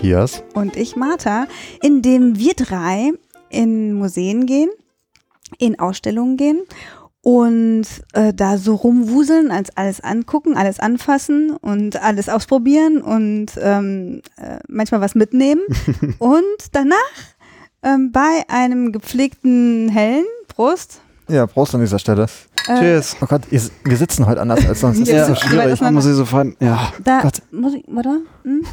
Matthias und ich, Martha, in dem wir drei in Museen gehen, in Ausstellungen gehen und äh, da so rumwuseln, als alles angucken, alles anfassen und alles ausprobieren und ähm, äh, manchmal was mitnehmen und danach ähm, bei einem gepflegten hellen Prost. Ja, Prost an dieser Stelle. Äh, Cheers. Oh Gott, ihr, wir sitzen heute anders als sonst. Das Ja, ist so schwierig. das- muss ich so fahren. Ja. Da Gott. muss ich, warte. Hm?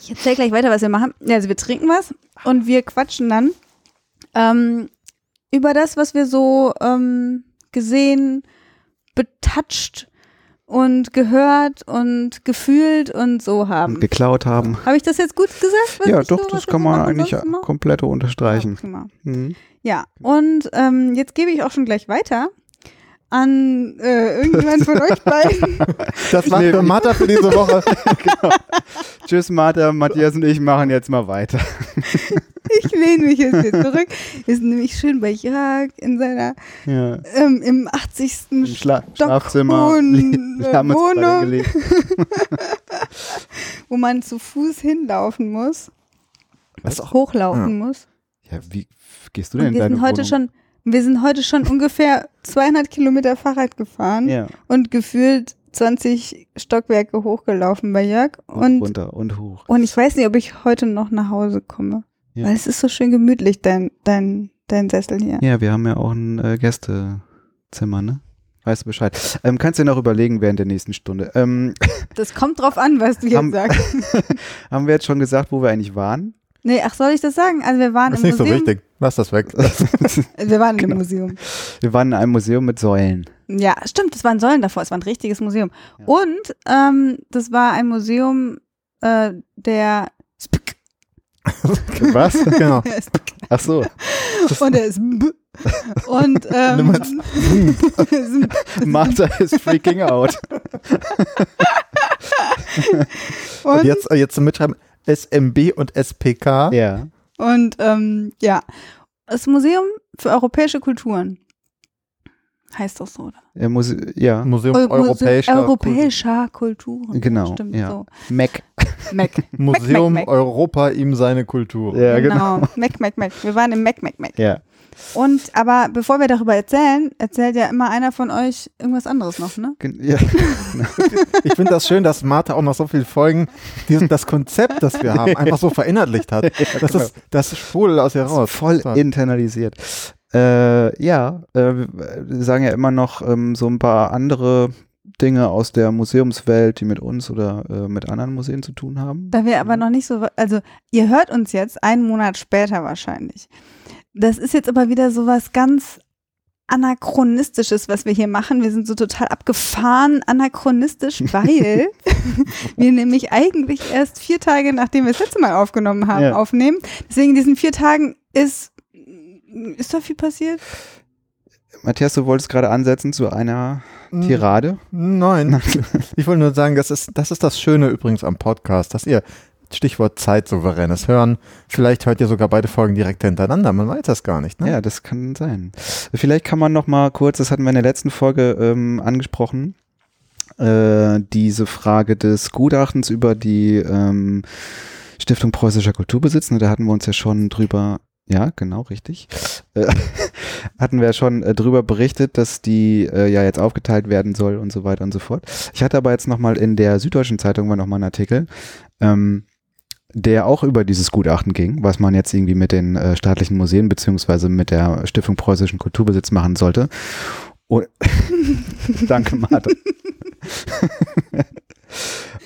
ich erzähle gleich weiter, was wir machen. Ja, Also wir trinken was und wir quatschen dann ähm, über das, was wir so ähm, gesehen, betatscht und gehört und gefühlt und so haben. Geklaut haben. Habe ich das jetzt gut gesagt? was Ja, doch, so, das kann man eigentlich komplett Ja, unterstreichen. prima. Ja, und ähm, jetzt gebe ich auch schon gleich weiter an äh, irgendjemand von euch beiden. Das war Nee, für Martha für diese Woche. Tschüss, Martha, Matthias und ich machen jetzt mal weiter. Ich lehne mich jetzt hier zurück. Wir sind nämlich schön bei Jörg in seiner, Ja. ähm, im 80. Im Schla Stock Schlafzimmer. äh, beide Wohnung. wo man zu Fuß hinlaufen muss, Was auch, hochlaufen muss. Ja, wie gehst du denn Und in wir sind heute Wohnung? schon, wir sind heute schon ungefähr 200 Kilometer Fahrrad gefahren Ja. und gefühlt 20 Stockwerke hochgelaufen bei Jörg. Und, Und, runter und hoch. und ich weiß nicht, ob ich heute noch nach Hause komme. Ja. Weil es ist so schön gemütlich, dein, dein, dein Sessel hier. Ja, wir haben ja auch ein äh, Gästezimmer, ne? Weißt du Bescheid. Ähm, kannst du dir noch überlegen während der nächsten Stunde. Ähm, Das kommt drauf an, was du jetzt Haben- sagst. haben wir jetzt schon gesagt, wo wir eigentlich waren? Nee, ach, soll ich das sagen? Also wir waren ist im nicht so wichtig. Lass das weg. Wir waren Genau. im Museum. Wir waren in einem Museum mit Säulen. Ja, stimmt, es waren Säulen davor, es war ein richtiges Museum. Ja. Und ähm, das war ein Museum äh, der Spk. Was? genau. Ach so. Und der ist. Und ähm. Martha ist freaking out. Und und, jetzt, jetzt zum Mitschreiben SMB und SPK. Ja. und ähm, ja, das Museum für europäische Kulturen. Heißt doch so, oder? Er muss, ja. Museum Eu- europäischer europäischer Kulturen. Genau, Stimmt, ja. so. Mac. Mac. Museum Mac, Mac. Europa ihm seine Kultur. Ja, genau. Mac, Mac, Mac. Wir waren im Mac, Mac, Mac. Ja. Und aber bevor wir darüber erzählen, erzählt ja immer einer von euch irgendwas anderes noch, ne? Ja. Ich finde das schön, dass Martha auch noch so viele Folgen diesen, das Konzept, das wir haben, einfach so verinnerlicht hat. Das genau. ist das sprudelt aus ihr raus. Voll So. internalisiert. Äh, ja, äh, wir sagen ja immer noch ähm, so ein paar andere Dinge aus der Museumswelt, die mit uns oder äh, mit anderen Museen zu tun haben. Da wir aber noch nicht so, also ihr hört uns jetzt einen Monat später wahrscheinlich. Das ist jetzt aber wieder so was ganz anachronistisches, was wir hier machen. Wir sind so total abgefahren anachronistisch, weil wir nämlich eigentlich erst vier Tage, nachdem wir das letzte Mal aufgenommen haben, Ja. aufnehmen. Deswegen in diesen vier Tagen ist, ist da viel passiert? Matthias, du wolltest gerade ansetzen zu einer Hm, Tirade. Nein. Ich wollte nur sagen, das ist, das ist das Schöne übrigens am Podcast, dass ihr Stichwort zeitsouveränes Hören, vielleicht hört ihr sogar beide Folgen direkt hintereinander, man weiß das gar nicht. Ne? Ja, das kann sein. Vielleicht kann man noch mal kurz, das hatten wir in der letzten Folge ähm, angesprochen, äh, diese Frage des Gutachtens über die ähm, Stiftung Preußischer Kulturbesitz. Ne, da hatten wir uns ja schon drüber, ja, genau, richtig, äh, hatten wir ja schon äh, drüber berichtet, dass die äh, ja jetzt aufgeteilt werden soll und so weiter und so fort. Ich hatte aber jetzt noch mal in der Süddeutschen Zeitung war noch mal einen Artikel, ähm, der auch über dieses Gutachten ging, was man jetzt irgendwie mit den äh, staatlichen Museen beziehungsweise mit der Stiftung Preußischen Kulturbesitz machen sollte. Und Danke, Martha.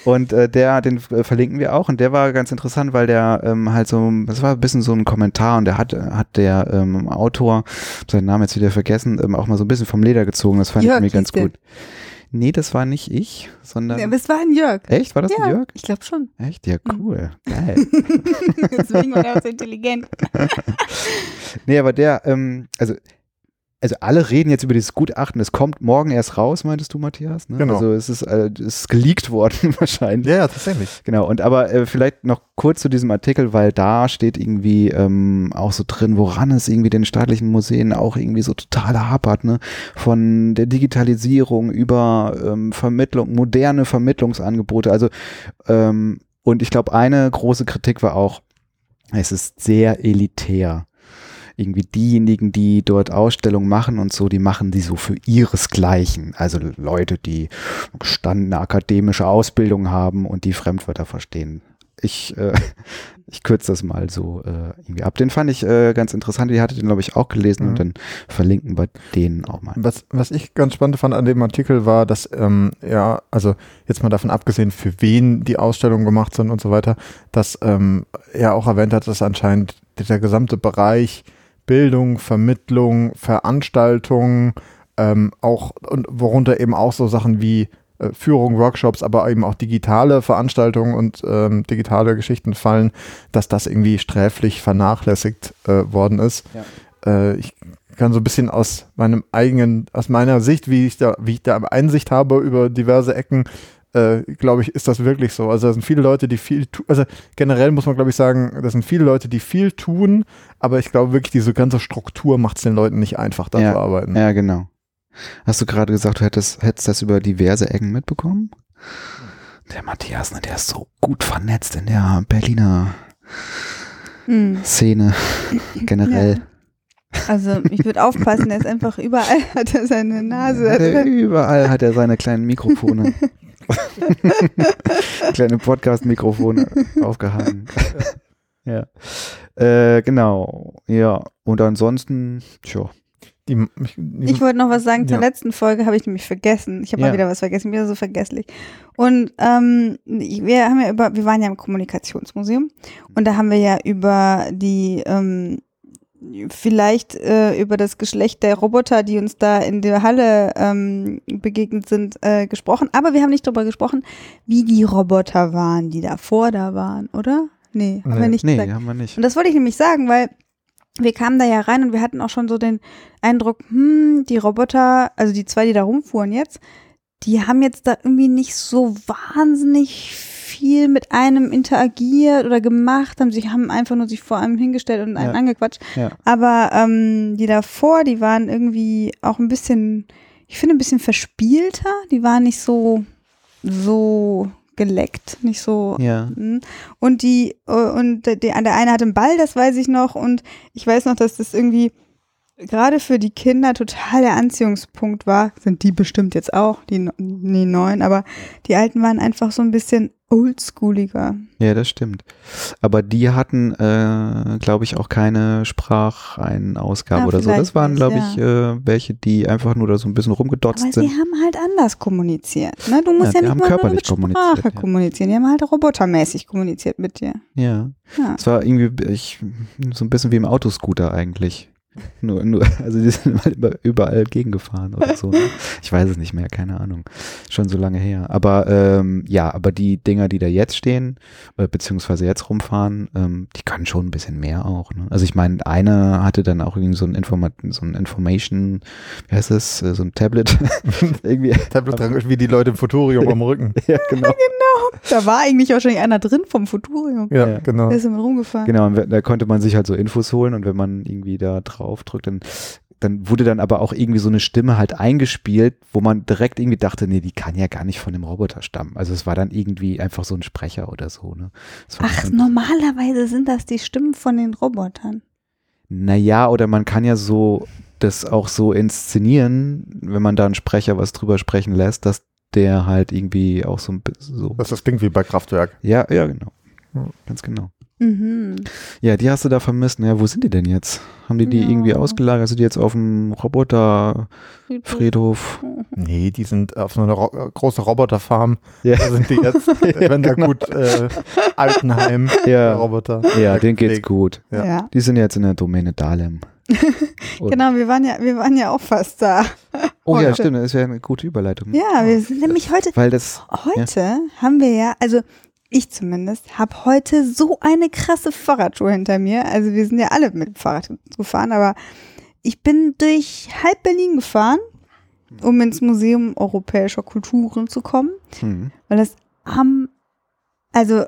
Und äh, der, den äh, verlinken wir auch und der war ganz interessant, weil der ähm, halt so, das war ein bisschen so ein Kommentar und der hat, hat der ähm, Autor, seinen Namen jetzt wieder vergessen, ähm, auch mal so ein bisschen vom Leder gezogen. Das fand Jörg ich mir ganz hieß der. Nee, das war nicht ich, sondern. Ja, aber es war ein Jörg. Echt? War das ja, ein Jörg? ich glaube schon. Echt? Ja, Mhm. cool. Geil. Deswegen war er auch so intelligent. Nee, aber der, ähm, also also alle reden jetzt über dieses Gutachten, es kommt morgen erst raus, meintest du, Matthias? Ne? Genau. Also es ist, äh, es ist geleakt worden wahrscheinlich. Ja, ja, tatsächlich. Genau, und aber äh, vielleicht noch kurz zu diesem Artikel, weil da steht irgendwie ähm, auch so drin, woran es irgendwie den staatlichen Museen auch irgendwie so total hapert, ne? Von der Digitalisierung über ähm, Vermittlung, moderne Vermittlungsangebote. Also, ähm, und ich glaube, eine große Kritik war auch, es ist sehr elitär. Irgendwie diejenigen, die dort Ausstellungen machen und so, die machen die so für ihresgleichen. Also Leute, die gestandene akademische Ausbildung haben und die Fremdwörter verstehen. Ich, äh, ich kürze das mal so äh, irgendwie ab. Den fand ich äh, ganz interessant. Die hatte den, glaube ich, auch gelesen Mhm. und dann verlinken wir den auch mal. Was, was ich ganz spannend fand an dem Artikel war, dass, ähm, ja, also jetzt mal davon abgesehen, für wen die Ausstellungen gemacht sind und so weiter, dass ähm, er auch erwähnt hat, dass anscheinend der gesamte Bereich Bildung, Vermittlung, Veranstaltung, ähm, auch und worunter eben auch so Sachen wie äh, Führung, Workshops, aber eben auch digitale Veranstaltungen und ähm, digitale Geschichten fallen, dass das irgendwie sträflich vernachlässigt äh, worden ist. Ja. Äh, ich kann so ein bisschen aus meinem eigenen, aus meiner Sicht, wie ich da, wie ich da Einsicht habe über diverse Ecken, äh, glaube ich, ist das wirklich so. Also da sind viele Leute, die viel tun, also generell muss man, glaube ich, sagen, das sind viele Leute, die viel tun, aber ich glaube wirklich, diese ganze Struktur macht es den Leuten nicht einfach, da Ja. zu arbeiten. Ja, genau. Hast du gerade gesagt, du hättest, hättest das über diverse Ecken mitbekommen? Der Matthias, ne, der ist so gut vernetzt in der Berliner Hm. Szene generell. Also ich würde aufpassen, er ist einfach überall, hat er seine Nase. Er, überall hat er seine kleinen Mikrofone. Kleine Podcast-Mikrofone aufgehangen. ja. Äh, genau. Ja. Und ansonsten, tja. Die, ich, die, Ich wollte noch was sagen zur Ja. letzten Folge, habe ich nämlich vergessen. Ich habe Ja. mal wieder was vergessen, wieder so vergesslich. Und ähm, ich- wir haben ja über, wir waren ja im Kommunikationsmuseum und da haben wir ja über die ähm, vielleicht äh, über das Geschlecht der Roboter, die uns da in der Halle ähm, begegnet sind, äh, gesprochen. Aber wir haben nicht darüber gesprochen, wie die Roboter waren, die davor da waren, oder? Nee, haben wir Nee. nicht Nee, gesagt. haben wir nicht. Und das wollte ich nämlich sagen, weil wir kamen da ja rein und wir hatten auch schon so den Eindruck, hm, die Roboter, also die zwei, die da rumfuhren jetzt, die haben jetzt da irgendwie nicht so wahnsinnig viel mit einem interagiert oder gemacht, haben sich haben einfach nur sich vor einem hingestellt und einen Ja. angequatscht. Ja. Aber ähm, die davor, die waren irgendwie auch ein bisschen, ich finde ein bisschen verspielter. Die waren nicht so so geleckt, nicht so Ja. Mhm. Und die, äh, und der, der der eine hatte einen Ball, das weiß ich noch. Und ich weiß noch, dass das irgendwie gerade für die Kinder total der Anziehungspunkt war. Sind die bestimmt jetzt auch, die, die neuen, aber die alten waren einfach so ein bisschen oldschooliger. Ja, das stimmt. Aber die hatten, äh, glaube ich, auch keine Spracheinausgabe Ja, oder so. Das waren, glaube ich, äh, welche, die einfach nur da so ein bisschen rumgedotzt Aber sind. sie haben halt anders kommuniziert. Ne? Du musst Ja, ja, die nicht haben mal nur körperlich mit Sprache ja. kommunizieren. Die haben halt robotermäßig kommuniziert mit dir. Ja. Ja. Es war irgendwie ich, so ein bisschen wie im Autoscooter eigentlich. Nur, nur, also die sind halt über- überall gegengefahren oder so. Ne? Ich weiß es nicht mehr, keine Ahnung. Schon so lange her. Aber ähm, ja, aber die Dinger, die da jetzt stehen, äh, beziehungsweise jetzt rumfahren, ähm, die können schon ein bisschen mehr auch. Ne? Also ich meine, eine hatte dann auch irgendwie so ein, Informa so ein Information, wie heißt das, äh, so ein Tablet. irgendwie. Tablet dran, wie die Leute im Futurium am Rücken. ja, genau. Da war eigentlich wahrscheinlich einer drin vom Futurium. Ja, Ja. genau. Der ist damit rumgefahren. Genau, und da konnte man sich halt so Infos holen und wenn man irgendwie da drauf drückt, dann, dann wurde dann aber auch irgendwie so eine Stimme halt eingespielt, wo man direkt irgendwie dachte, nee, die kann ja gar nicht von dem Roboter stammen. Also es war dann irgendwie einfach so ein Sprecher oder so. Ne? Ach, normalerweise sind das die Stimmen von den Robotern. Naja, oder man kann ja so das auch so inszenieren, wenn man da einen Sprecher was drüber sprechen lässt, dass der halt irgendwie auch so ein bisschen so. Das, das klingt wie bei Kraftwerk. Ja, ja, genau. Ganz genau. Mhm. Ja, die hast du da vermisst. Naja, wo sind die denn jetzt? Haben die die Ja. irgendwie ausgelagert? Hast du die jetzt auf dem Roboterfriedhof? Nee, die sind auf so einer Ro äh, große Roboterfarm. Ja. Da sind die jetzt, wenn da gut äh, Altenheim, der Ja, Roboter. ja denen geht's gut. Ja. Ja. Die sind jetzt in der Domäne Dahlem. Genau, wir waren ja, wir waren ja auch fast da. Oh ja, Heute. stimmt, das ist ja eine gute Überleitung. Ja, wir sind nämlich heute, Weil das, heute haben wir ja, also ich zumindest, habe heute so eine krasse Fahrradtour hinter mir. Also wir sind ja alle mit dem Fahrrad gefahren, aber Ich bin durch halb Berlin gefahren, um ins Museum Europäischer Kulturen zu kommen, Hm. weil das am, also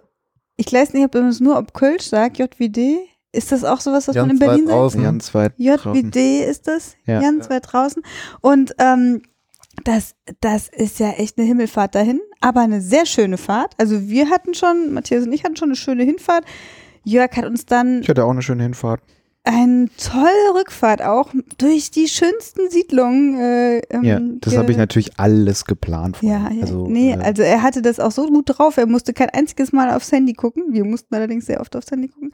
ich weiß nicht, ob es nur ob Kölsch sagt, JWD. Ist das auch sowas, was man in Berlin sagt? draußen. Ganz weit draußen. JWD ist das, Ja. ganz weit draußen. Und ähm, das, das ist ja echt eine Himmelfahrt dahin, aber eine sehr schöne Fahrt. Also wir hatten schon, Matthias und ich hatten schon eine schöne Hinfahrt. Jörg hat uns dann Ich hatte auch eine schöne Hinfahrt. Eine tolle Rückfahrt auch durch die schönsten Siedlungen. Äh, ähm, Ja, das habe ich natürlich alles geplant. Ja, vorher. ja. Also, nee, äh, also er hatte das auch so gut drauf. Er musste kein einziges Mal aufs Handy gucken. Wir mussten allerdings sehr oft aufs Handy gucken.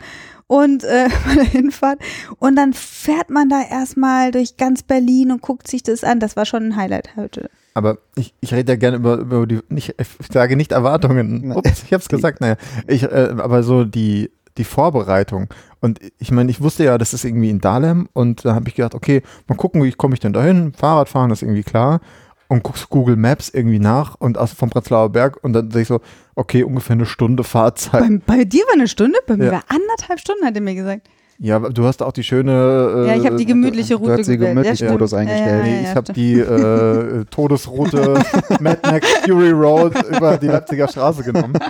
Und äh, bei der Hinfahrt. Und dann fährt man da erstmal durch ganz Berlin und guckt sich das an. Das war schon ein Highlight heute. Aber ich, ich rede ja gerne über, über die, nicht, ich sage nicht Erwartungen. Ups, ich hab's gesagt, naja. Ich, äh, aber so die, die Vorbereitung. Und ich meine, ich wusste ja, das ist irgendwie in Dahlem und da habe ich gedacht, okay, mal gucken, wie komme ich denn dahin? Fahrradfahren ist irgendwie klar. Und guckst Google Maps irgendwie nach und aus vom Prenzlauer Berg und dann sehe ich so, okay, ungefähr eine Stunde Fahrzeit. Bei, bei dir war eine Stunde, bei mir Ja. war anderthalb Stunden, hat er mir gesagt. Ja, aber du hast auch die schöne. Äh, ja, ich habe die gemütliche du Route hast die gewählt. gemütlichen ja, Modus eingestellt. Nee, Ja, ja, ich ja, habe die äh, Todesroute Mad Max Fury Road über die Leipziger Straße genommen.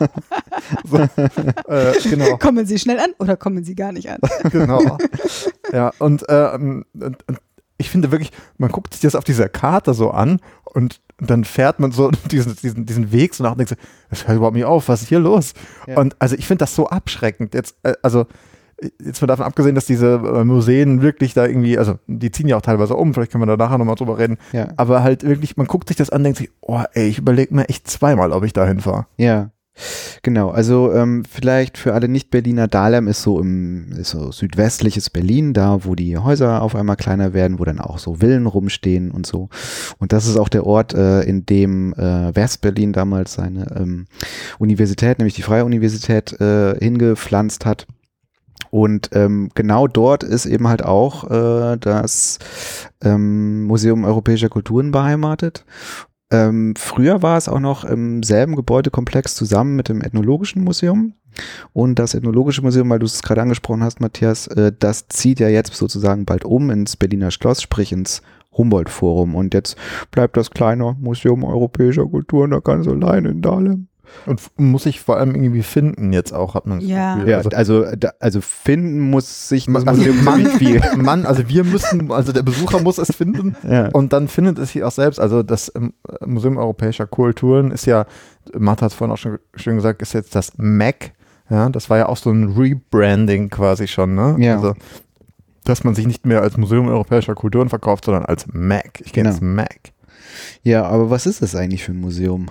So, äh, genau, Kommen Sie schnell an oder kommen Sie gar nicht an? genau. Ja, und, ähm, und, und ich finde wirklich, man guckt sich das auf dieser Karte so an und dann fährt man so diesen, diesen, diesen Weg so nach und denkt so, das hört überhaupt nicht auf, was ist hier los? Ja. Und also ich finde das so abschreckend. Jetzt, äh, also jetzt mal davon abgesehen, dass diese äh, Museen wirklich da irgendwie, also die ziehen ja auch teilweise um, vielleicht können wir da nachher nochmal drüber reden, Ja. aber halt wirklich, man guckt sich das an, denkt sich, oh ey, ich überlege mir echt zweimal, ob ich da hinfahre. Ja, genau. Also ähm, vielleicht für alle Nicht-Berliner, Dahlem ist so im ist so südwestliches Berlin, da wo die Häuser auf einmal kleiner werden, wo dann auch so Villen rumstehen und so. Und das ist auch der Ort, äh, in dem äh, West-Berlin damals seine ähm, Universität, nämlich die Freie Universität, äh, hingepflanzt hat. Und ähm, genau dort ist eben halt auch äh, das ähm, Museum Europäischer Kulturen beheimatet. Ähm, früher war es auch noch im selben Gebäudekomplex zusammen mit dem Ethnologischen Museum. Und das Ethnologische Museum, weil du es gerade angesprochen hast, Matthias, äh, das zieht ja jetzt sozusagen bald um ins Berliner Schloss, sprich ins Humboldt-Forum. Und jetzt bleibt das kleine Museum Europäischer Kulturen da ganz allein in Dahlem. Und muss sich vor allem irgendwie finden jetzt auch, hat man das Ja. Gefühl. Ja, Also, also, da, also finden muss sich das also Museum Mann, viel. Mann, also wir müssen, also der Besucher muss es finden Ja. und dann findet es sich auch selbst. Also das ähm, Museum Europäischer Kulturen ist ja, Martha hat es vorhin auch schon schön gesagt, ist jetzt das MAC. Ja, das war ja auch so ein Rebranding quasi schon, ne? Ja. Also, dass man sich nicht mehr als Museum Europäischer Kulturen verkauft, sondern als MAC. Ich gehe Genau. ins MAC. Ja, aber was ist das eigentlich für ein Museum?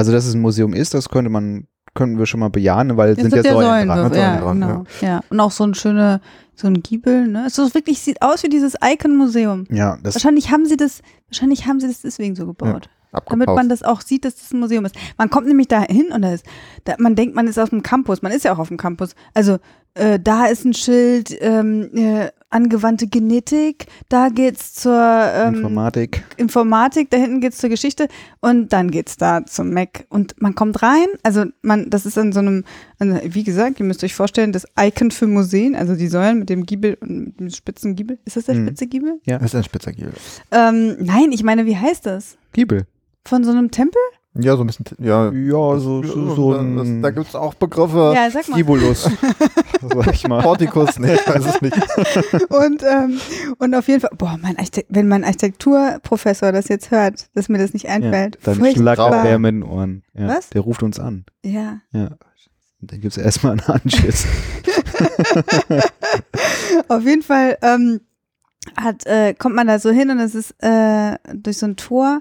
Also, dass es ein Museum ist, das könnte man, könnten wir schon mal bejahen, weil es sind, sind ja ja Säulen Säulen, dran. Säulen ja, dran, genau. Ja. Und auch so ein schöner, so ein Giebel, ne? Es ist wirklich, sieht aus wie dieses Icon-Museum. Ja, das, Wahrscheinlich haben sie das, wahrscheinlich haben sie das deswegen so gebaut. Damit Abgepaust. man das auch sieht, dass das ein Museum ist. Man kommt nämlich da hin und da ist, da, man denkt, man ist auf dem Campus. Man ist ja auch auf dem Campus. Also äh, da ist ein Schild ähm, äh, angewandte Genetik. Da geht's zur ähm, Informatik. Informatik, da hinten geht's zur Geschichte und dann geht's da zum Mac und man kommt rein, also man, das ist an so einem, also wie gesagt, ihr müsst euch vorstellen, das Icon für Museen, also die Säulen mit dem Giebel und mit dem spitzen Giebel. Ist das der Mhm. spitze Giebel? Das ist ein spitzer Giebel. Ähm, nein, ich meine, wie heißt das? Giebel. Von so einem Tempel? Ja, so ein bisschen, ja. Ja, so, so, so das, ein da gibt es auch Begriffe. Ja, sag mal. Gibulus. sag ich mal. Portikus, nee, ich weiß es nicht. Und, ähm, und auf jeden Fall, boah, mein Architekt, wenn mein Architekturprofessor das jetzt hört, dass mir das nicht Ja, einfällt. dann furchtbar. schlagt er mit den Ohren. Ja, Was? Der ruft uns an. Ja. Ja. Dann gibt es erstmal einen Anschiss. Auf jeden Fall ähm, hat, äh, kommt man da so hin und es ist äh, durch so ein Tor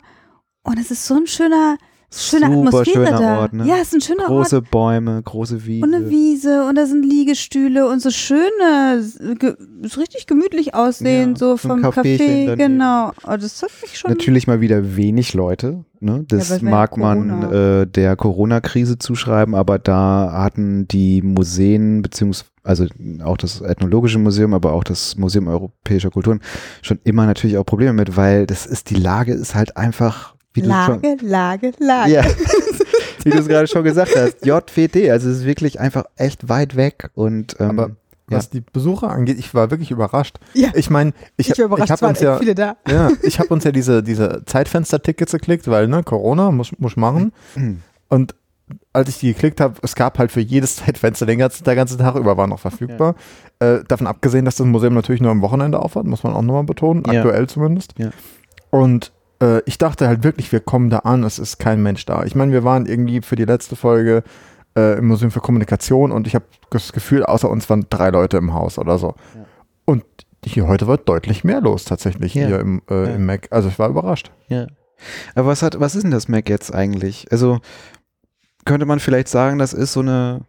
und es ist so ein schöner, schöne Super Atmosphäre schöner da. Ort, ne? Ja, es ist ein schöner Ort. Große Bäume, große Wiese. Und eine Wiese und da sind Liegestühle und so schöne, so richtig gemütlich aussehen, Ja, so vom Café, genau. Oh, das hat mich schon. Natürlich mal wieder wenig Leute. Ne? Das Ja, mag ja man äh, der Corona-Krise zuschreiben, aber da hatten die Museen, beziehungsweise also auch das Ethnologische Museum, aber auch das Museum Europäischer Kulturen schon immer natürlich auch Probleme mit, weil das ist, die Lage ist halt einfach, wie du schon, Lage, Lage, Lage. ja, wie du es gerade schon gesagt hast, JWD, also es ist wirklich einfach echt weit weg und ähm, Aber was die Besucher angeht. Ich war wirklich überrascht. Ja. Ich meine, ich, Ich ich habe uns ja, echt viele da. ja, ich habe uns ja diese, diese Zeitfenster-Tickets geklickt, weil, ne, Corona muss, muss machen. Mhm. Und als ich die geklickt habe, es gab halt für jedes Zeitfenster den ganzen, der ganze Tag über war noch verfügbar. Äh, davon abgesehen, dass das Museum natürlich nur am Wochenende aufhat, muss man auch nochmal betonen, Ja. aktuell zumindest. Ja. Und äh, ich dachte halt wirklich, wir kommen da an, es ist kein Mensch da. Ich meine, wir waren irgendwie für die letzte Folge äh, im Museum für Kommunikation und ich habe das Gefühl, außer uns waren drei Leute im Haus oder so. Ja. Und hier heute war deutlich mehr los tatsächlich Ja. hier im, äh, Ja. im Mac. Also ich war überrascht. Ja. Aber was hat, was ist denn das Mac jetzt eigentlich? Also könnte man vielleicht sagen, das ist so eine,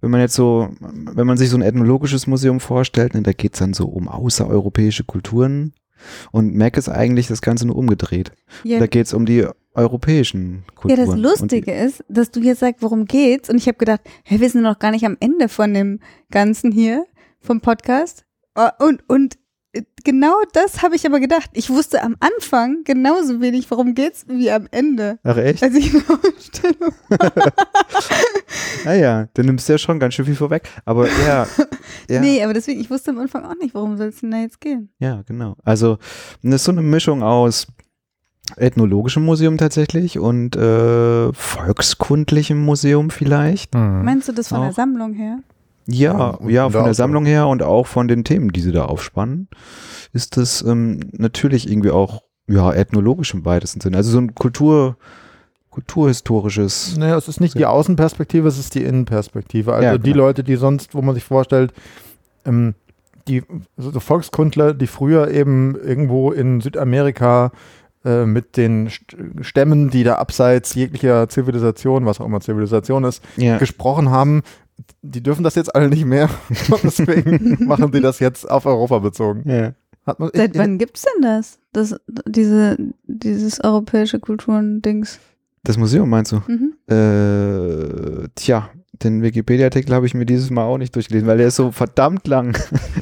wenn man jetzt so, wenn man sich so ein ethnologisches Museum vorstellt, ne, da geht es dann so um außereuropäische Kulturen. Und Mac ist eigentlich das Ganze nur umgedreht. Ja, Da geht es um die europäischen ja, Kulturen. das Lustige ist, dass du jetzt sagst, worum geht's? Und ich habe gedacht, hey, wir sind noch gar nicht am Ende von dem Ganzen hier, vom Podcast. Oh, Und, und genau das habe ich aber gedacht. Ich wusste am Anfang genauso wenig, worum geht's, wie am Ende. Ach echt? Als ich in der Ausstellung Naja, du nimmst ja schon ganz schön viel vorweg. Aber ja, ja, Nee, aber deswegen, ich wusste am Anfang auch nicht, worum soll es denn da jetzt gehen. ja, genau. Also das ist so eine Mischung aus ethnologischem Museum tatsächlich und äh, volkskundlichem Museum vielleicht. Meinst du das von der Auch. Sammlung her? Ja, Ja, und ja, von der Sammlung her und auch von den Themen, die sie da aufspannen, ist das ähm, natürlich irgendwie auch ja ethnologisch im weitesten Sinne. Also so ein Kultur, kulturhistorisches. Naja, es ist nicht die Außenperspektive, es ist die Innenperspektive. Also Ja, die genau. Leute, die sonst, wo man sich vorstellt, ähm, die so Volkskundler, die früher eben irgendwo in Südamerika äh, mit den St- Stämmen, die da abseits jeglicher Zivilisation, was auch immer Zivilisation ist, Ja, gesprochen haben, die dürfen das jetzt alle nicht mehr. Deswegen machen die das jetzt auf Europa bezogen. ja. Hat man, Seit wann gibt's denn das? das diese, dieses europäische Kulturen-Dings. Das Museum meinst du? Mhm. Äh, tja, den Wikipedia-Artikel habe ich mir dieses Mal auch nicht durchgelesen, weil der ist so verdammt lang.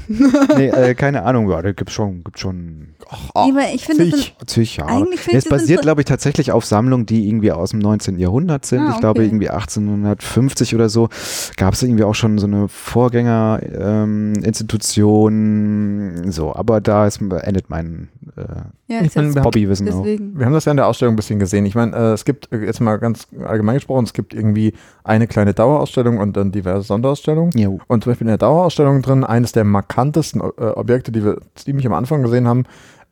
nee, äh, keine Ahnung, ja, der gibt schon, gibt schon ach, Aber ich finde, das zig. sind, zig Jahre. eigentlich ich Es das basiert, glaube ich, tatsächlich auf Sammlungen, die irgendwie aus dem 19. Jahrhundert sind. Ah, Ich glaube, okay. irgendwie 1850 oder so gab es irgendwie auch schon so eine Vorgängerinstitution. so, aber da ist, endet mein äh, ja, Ich Hobbywissen auch. Wir haben das ja in der Ausstellung ein bisschen gesehen. Ich meine, äh, es gibt äh, jetzt mal ganz allgemein gesprochen, es gibt irgendwie eine kleine Dauerausstellung und dann diverse Sonderausstellungen. Ja, Und zum Beispiel in der Dauerausstellung drin, eines der markantesten äh, Objekte, die wir ziemlich am Anfang gesehen haben,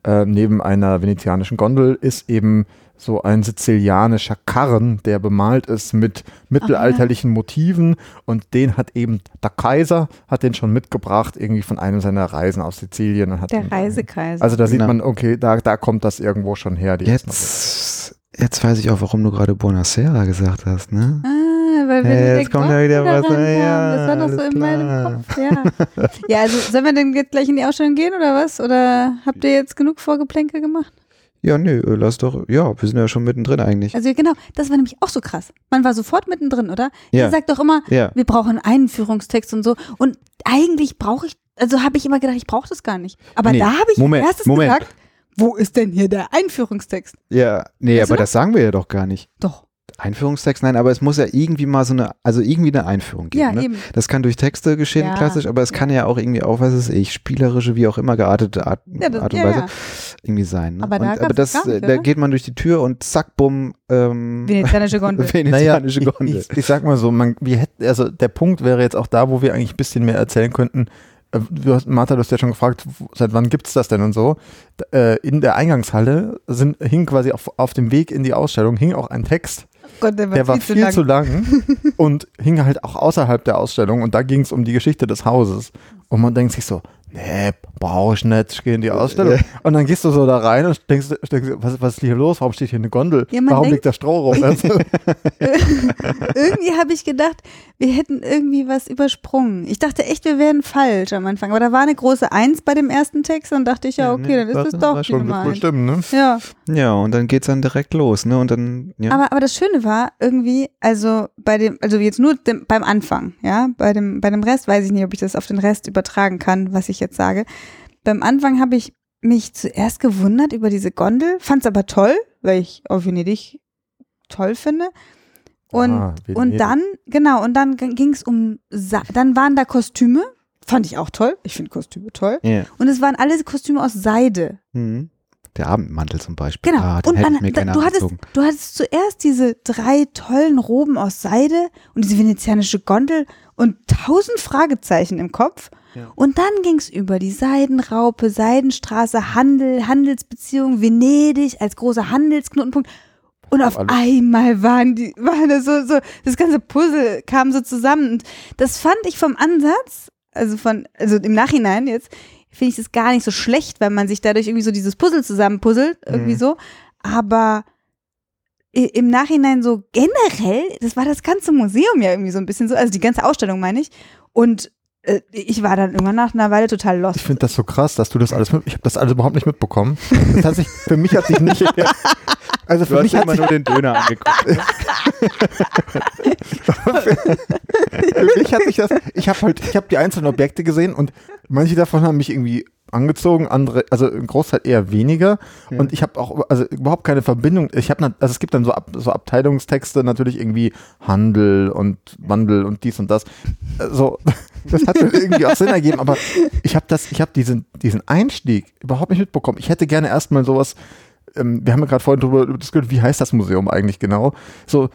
äh, neben einer venezianischen Gondel, ist eben so ein sizilianischer Karren, der bemalt ist mit mittelalterlichen Motiven und den hat eben der Kaiser, hat den schon mitgebracht, irgendwie von einem seiner Reisen aus Sizilien. Und hat Der den- Reisekaiser. Also da sieht Genau. man, okay, da, da kommt das irgendwo schon her. jetzt, jetzt weiß ich auch, warum du gerade Buonasera gesagt hast, ne? Ah, weil wir Ja, jetzt kommt Gondel wieder was, ja. Das war noch so in meinem. Kopf, ja. ja, also sollen wir denn jetzt gleich in die Ausstellung gehen oder was? Oder habt ihr jetzt genug Vorgeplänkel gemacht? Ja, nö, äh, lass doch, ja, wir sind ja schon mittendrin eigentlich. Also genau, das war nämlich auch so krass. Man war sofort mittendrin, oder? Ja. Ihr sagt doch immer, Ja, wir brauchen einen Einführungstext und so. Und eigentlich brauche ich, also habe ich immer gedacht, ich brauche das gar nicht. Aber Nee, da habe ich Moment, erstes Moment. gesagt, wo ist denn hier der Einführungstext? ja, nee, Weißt aber das sagen wir ja doch gar nicht. Doch. Einführungstext, nein, aber es muss ja irgendwie mal so eine, also irgendwie eine Einführung geben. Ja, ne? eben. Das kann durch Texte geschehen, Ja, klassisch, aber es kann ja auch irgendwie auch, was weiß ich, spielerische, wie auch immer geartete Art, Ja, das, Art und ja, Weise ja. irgendwie sein. Ne? Aber da und, aber das, äh, da geht man durch die Tür und zack, bumm, ähm, Venezianische Gondel. venezianische ich, Gondel. ich, ich sag mal so, man, wir hätten, also der Punkt wäre jetzt auch da, wo wir eigentlich ein bisschen mehr erzählen könnten. Äh, Du hast, Martha, du hast ja schon gefragt, seit wann gibt's das denn und so. Äh, in der Eingangshalle sind, hing quasi auf, auf dem Weg in die Ausstellung, hing auch ein Text, Gott, der war, der war viel, viel zu zu lang. lang und hing halt auch außerhalb der Ausstellung und da ging es um die Geschichte des Hauses. Und man denkt sich so, nee, brauche ich nicht, ich gehe in die Ausstellung. Und dann gehst du so da rein und denkst, denkst was, was ist hier los? Warum steht hier eine Gondel? Ja, Warum denkt- liegt da Stroh rum? Also, irgendwie habe ich gedacht, wir hätten irgendwie was übersprungen. Ich dachte echt, wir wären falsch am Anfang. Aber da war eine große Eins bei dem ersten Text und dachte ich, ja, okay, dann ist das doch schon eins. stimmen, ne? Ja, Ja, und dann geht's dann direkt los, ne? Und dann, ja. aber, aber das Schöne war irgendwie, also bei dem, also jetzt nur dem, beim Anfang, ja, bei dem, bei dem Rest weiß ich nicht, ob ich das auf den Rest übertragen kann, was ich jetzt sage. Beim Anfang habe ich mich zuerst gewundert über diese Gondel, fand es aber toll, weil ich auch Venedig toll finde. Und, Ah, und dann, genau, und dann ging es um, Sa dann waren da Kostüme Fand ich auch toll. Ich finde Kostüme toll. Ja. Und es waren alle Kostüme aus Seide. Mhm. Der Abendmantel zum Beispiel. Genau. Ah, und an, da, du, hattest, du hattest zuerst diese drei tollen Roben aus Seide und diese venezianische Gondel und tausend Fragezeichen im Kopf. Ja. Und dann ging es über die Seidenraupe, Seidenstraße, Handel, Handelsbeziehung, Venedig als großer Handelsknotenpunkt. Und auf Alles. einmal waren die, waren das so, so, das ganze Puzzle kam so zusammen. Und das fand ich vom Ansatz, also von, also im Nachhinein jetzt, finde ich das gar nicht so schlecht, weil man sich dadurch irgendwie so dieses Puzzle zusammenpuzzelt, irgendwie Mhm. so. Aber im Nachhinein so generell, das war das ganze Museum ja irgendwie so ein bisschen so, also die ganze Ausstellung meine ich. Und ich war dann irgendwann nach einer Weile total lost. Ich finde das so krass, dass du das alles mit. Ich habe das alles überhaupt nicht mitbekommen. Das hat sich, für mich hat sich nicht. Also Du für hast mich hat immer sich, nur den Döner angeguckt. für mich hat sich das. Ich habe halt, ich habe die einzelnen Objekte gesehen und manche davon haben mich irgendwie angezogen, andere, also im Großteil eher weniger. Ja. Und ich habe auch also überhaupt keine Verbindung. Ich habe, also es gibt dann so, Ab, so Abteilungstexte natürlich irgendwie Handel und Wandel und dies und das. So, das hat mir irgendwie auch Sinn ergeben. Aber ich habe das, ich habe diesen diesen Einstieg überhaupt nicht mitbekommen. Ich hätte gerne erstmal sowas. Ähm, wir haben ja gerade vorhin drüber diskutiert, wie heißt das Museum eigentlich genau? So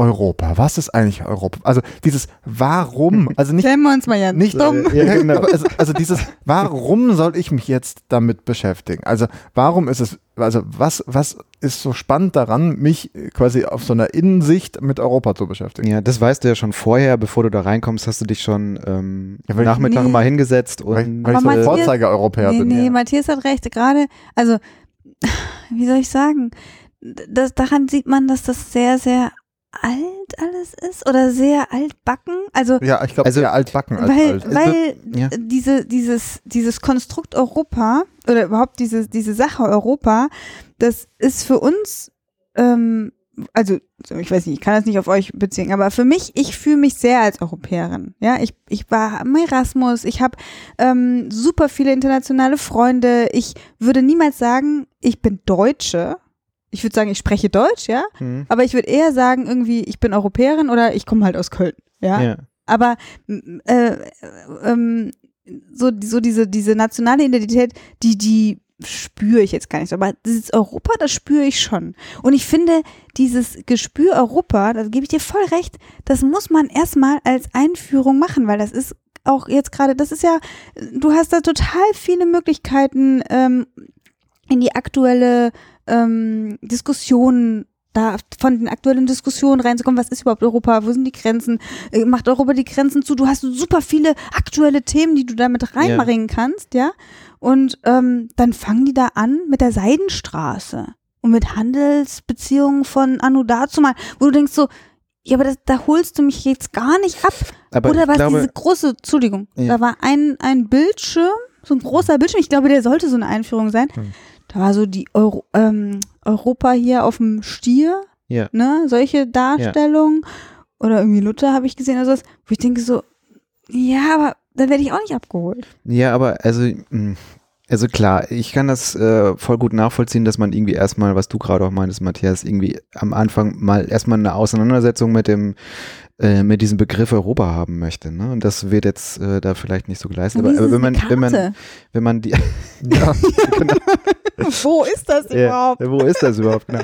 Europa. Was ist eigentlich Europa? Also dieses Warum, also nicht Stellen wir uns mal ja nicht dumm. Ja, genau. also, also dieses, warum soll ich mich jetzt damit beschäftigen? Also warum ist es, also was, was ist so spannend daran, mich quasi auf so einer Innensicht mit Europa zu beschäftigen? Ja, das weißt du ja schon vorher, bevor du da reinkommst, hast du dich schon ähm, Ja, weil ich- Nachmittag Nee. mal hingesetzt Weil, und weil ich Aber so ein Matthias- Vorzeiger-Europäer Nee, bin. nee, ja. Matthias hat recht. Gerade, also, wie soll ich sagen? Das, daran sieht man, dass das sehr, sehr alt alles ist oder sehr altbacken. Also, Ja, ich glaube, Also- eher altbacken als weil, alt. weil ja. diese, dieses, dieses Konstrukt Europa oder überhaupt diese, diese Sache Europa, das ist für uns, ähm, also so, ich weiß nicht, ich kann das nicht auf euch beziehen, aber für mich, ich fühle mich sehr als Europäerin. Ja, ich, ich war am Erasmus, ich habe ähm, super viele internationale Freunde. Ich würde niemals sagen, ich bin Deutsche. Ich würde sagen, ich spreche Deutsch, ja, Hm. aber ich würde eher sagen, irgendwie, ich bin Europäerin oder ich komme halt aus Köln. Ja, ja. aber äh, ähm, so, so diese, diese nationale Identität, die, die spüre ich jetzt gar nicht. Aber dieses Europa, das spüre ich schon. Und ich finde, dieses Gespür Europa, da gebe ich dir voll recht, das muss man erstmal als Einführung machen, weil das ist auch jetzt gerade, das ist ja, du hast da total viele Möglichkeiten, ähm, in die aktuelle ähm, Diskussion da von den aktuellen Diskussionen reinzukommen, was ist überhaupt Europa, wo sind die Grenzen, Äh, macht Europa die Grenzen zu, du hast super viele aktuelle Themen, die du damit reinbringen kannst, ja, und ähm, dann fangen die da an mit der Seidenstraße und mit Handelsbeziehungen von Anno dazu mal, wo du denkst so, ja, aber das, da holst du mich jetzt gar nicht ab. Aber Oder was glaube, diese große, Entschuldigung, Ja. da war ein, ein Bildschirm, so ein großer Bildschirm, ich glaube, der sollte so eine Einführung sein. Hm. Da war so die Euro, ähm, Europa hier auf dem Stier, Ja. ne, solche Darstellungen. Oder irgendwie Luther habe ich gesehen oder sowas, wo ich denke so, ja, aber da werde ich auch nicht abgeholt. Ja, aber also, mh, also klar, ich kann das äh, voll gut nachvollziehen, dass man irgendwie erstmal, was du gerade auch meintest, Matthias, irgendwie am Anfang mal erstmal eine Auseinandersetzung mit dem, äh, mit diesem Begriff Europa haben möchte. Ne? Und das wird jetzt äh, da vielleicht nicht so geleistet. Aber, aber wenn man, wenn man, Karte? wenn man die, Ja, Wo ist das Ja, überhaupt? wo ist das überhaupt? Genau.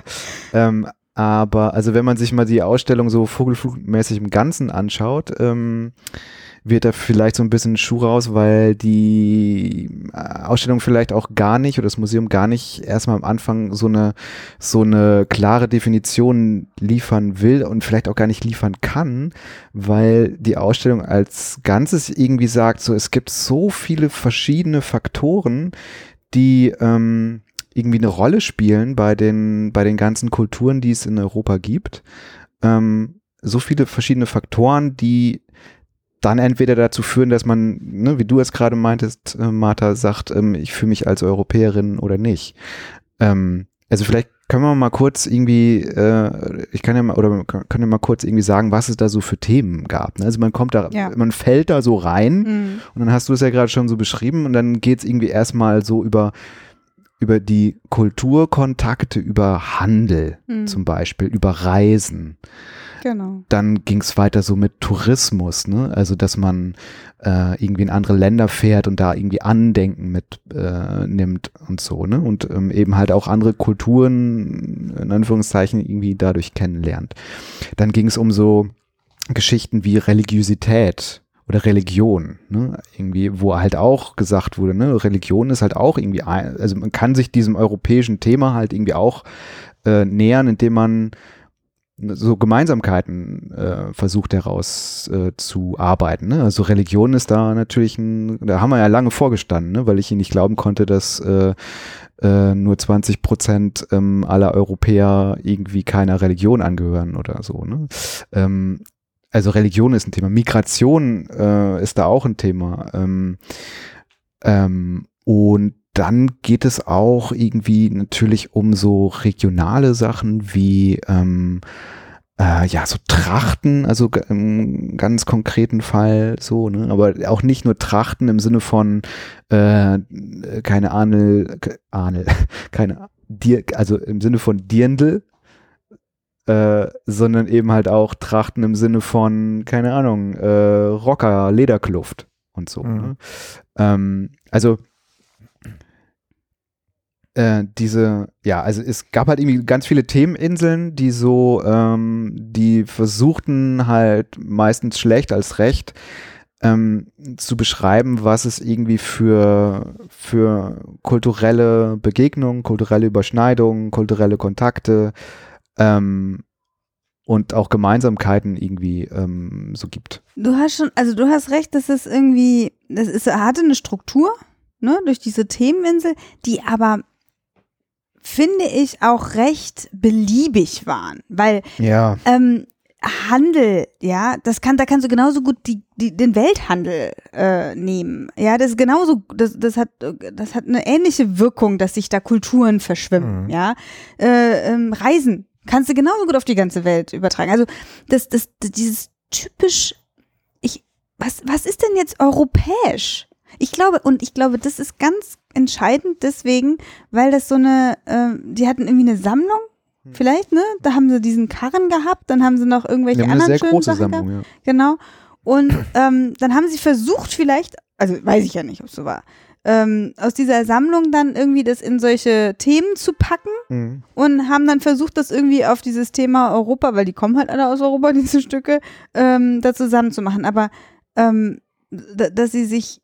ähm, aber also wenn man sich mal die Ausstellung so vogelflugmäßig im Ganzen anschaut, ähm, wird da vielleicht so ein bisschen Schuh raus, weil die äh, Ausstellung vielleicht auch gar nicht oder das Museum gar nicht erstmal am Anfang so eine so eine klare Definition liefern will und vielleicht auch gar nicht liefern kann, weil die Ausstellung als Ganzes irgendwie sagt, so es gibt so viele verschiedene Faktoren, die ähm, irgendwie eine Rolle spielen bei den, bei den ganzen Kulturen, die es in Europa gibt. Ähm, so viele verschiedene Faktoren, die dann entweder dazu führen, dass man, ne, wie du es gerade meintest, äh, Martha, sagt, ähm, ich fühle mich als Europäerin oder nicht. Ähm, also vielleicht können wir mal kurz irgendwie, äh, ich kann ja mal, oder kann ja mal kurz irgendwie sagen, was es da so für Themen gab. Ne? Also man kommt da, Ja. man fällt da so rein Mhm. und dann hast du es ja gerade schon so beschrieben und dann geht es irgendwie erstmal so über, über die Kulturkontakte, über Handel Mhm. zum Beispiel, über Reisen. Genau. Dann ging es weiter so mit Tourismus, ne? Also dass man äh, irgendwie in andere Länder fährt und da irgendwie Andenken mit äh, nimmt und so, ne? Und ähm, eben halt auch andere Kulturen in Anführungszeichen irgendwie dadurch kennenlernt. Dann ging es um so Geschichten wie Religiosität oder Religion, ne? irgendwie, wo halt auch gesagt wurde, ne, Religion ist halt auch irgendwie, ein, also man kann sich diesem europäischen Thema halt irgendwie auch äh, nähern, indem man so Gemeinsamkeiten äh, versucht heraus äh, zu arbeiten. Ne? Also Religion ist da natürlich ein, da haben wir ja lange vorgestanden, ne? weil ich nicht glauben konnte, dass äh, äh, nur 20 Prozent ähm, aller Europäer irgendwie keiner Religion angehören oder so. Ne? Ähm, also Religion ist ein Thema, Migration äh, ist da auch ein Thema. Ähm, ähm, und dann geht es auch irgendwie natürlich um so regionale Sachen wie ähm, äh, ja so Trachten, also im ganz konkreten Fall so, ne? aber auch nicht nur Trachten im Sinne von äh, keine Ahnel, Ahnel, keine Dir, also im Sinne von Dirndl, äh, sondern eben halt auch Trachten im Sinne von, keine Ahnung, äh, Rocker, Lederkluft und so. Mhm. Ne? Ähm, also äh, diese, ja, also es gab halt irgendwie ganz viele Themeninseln, die so, ähm, die versuchten halt meistens schlecht als recht ähm, zu beschreiben, was es irgendwie für, für kulturelle Begegnungen, kulturelle Überschneidungen, kulturelle Kontakte ähm, und auch Gemeinsamkeiten irgendwie ähm, so gibt. Du hast schon, also du hast recht, dass es irgendwie, das ist, hatte eine Struktur, ne, durch diese Themeninsel, die aber finde ich auch recht beliebig waren, weil ja. ähm, Handel, ja, das kann, da kannst du genauso gut die, die, den Welthandel äh, nehmen. Ja, das ist genauso, das, das hat, das hat eine ähnliche Wirkung, dass sich da Kulturen verschwimmen, mhm. ja. Äh, ähm, Reisen kannst du genauso gut auf die ganze Welt übertragen. Also das, das, das dieses typisch, ich, was, was ist denn jetzt europäisch? Ich glaube, und ich glaube, das ist ganz entscheidend deswegen, weil das so eine, äh, die hatten irgendwie eine Sammlung, hm. vielleicht, ne? Da haben sie diesen Karren gehabt, dann haben sie noch irgendwelche ja, anderen schönen Sachen Sammlung, gehabt. Genau. Und ähm, dann haben sie versucht, vielleicht, also weiß ich ja nicht, ob es so war, ähm, aus dieser Sammlung dann irgendwie das in solche Themen zu packen Mhm. und haben dann versucht, das irgendwie auf dieses Thema Europa, weil die kommen halt alle aus Europa, diese Stücke, ähm, da zusammenzumachen. Aber ähm, da- dass sie sich,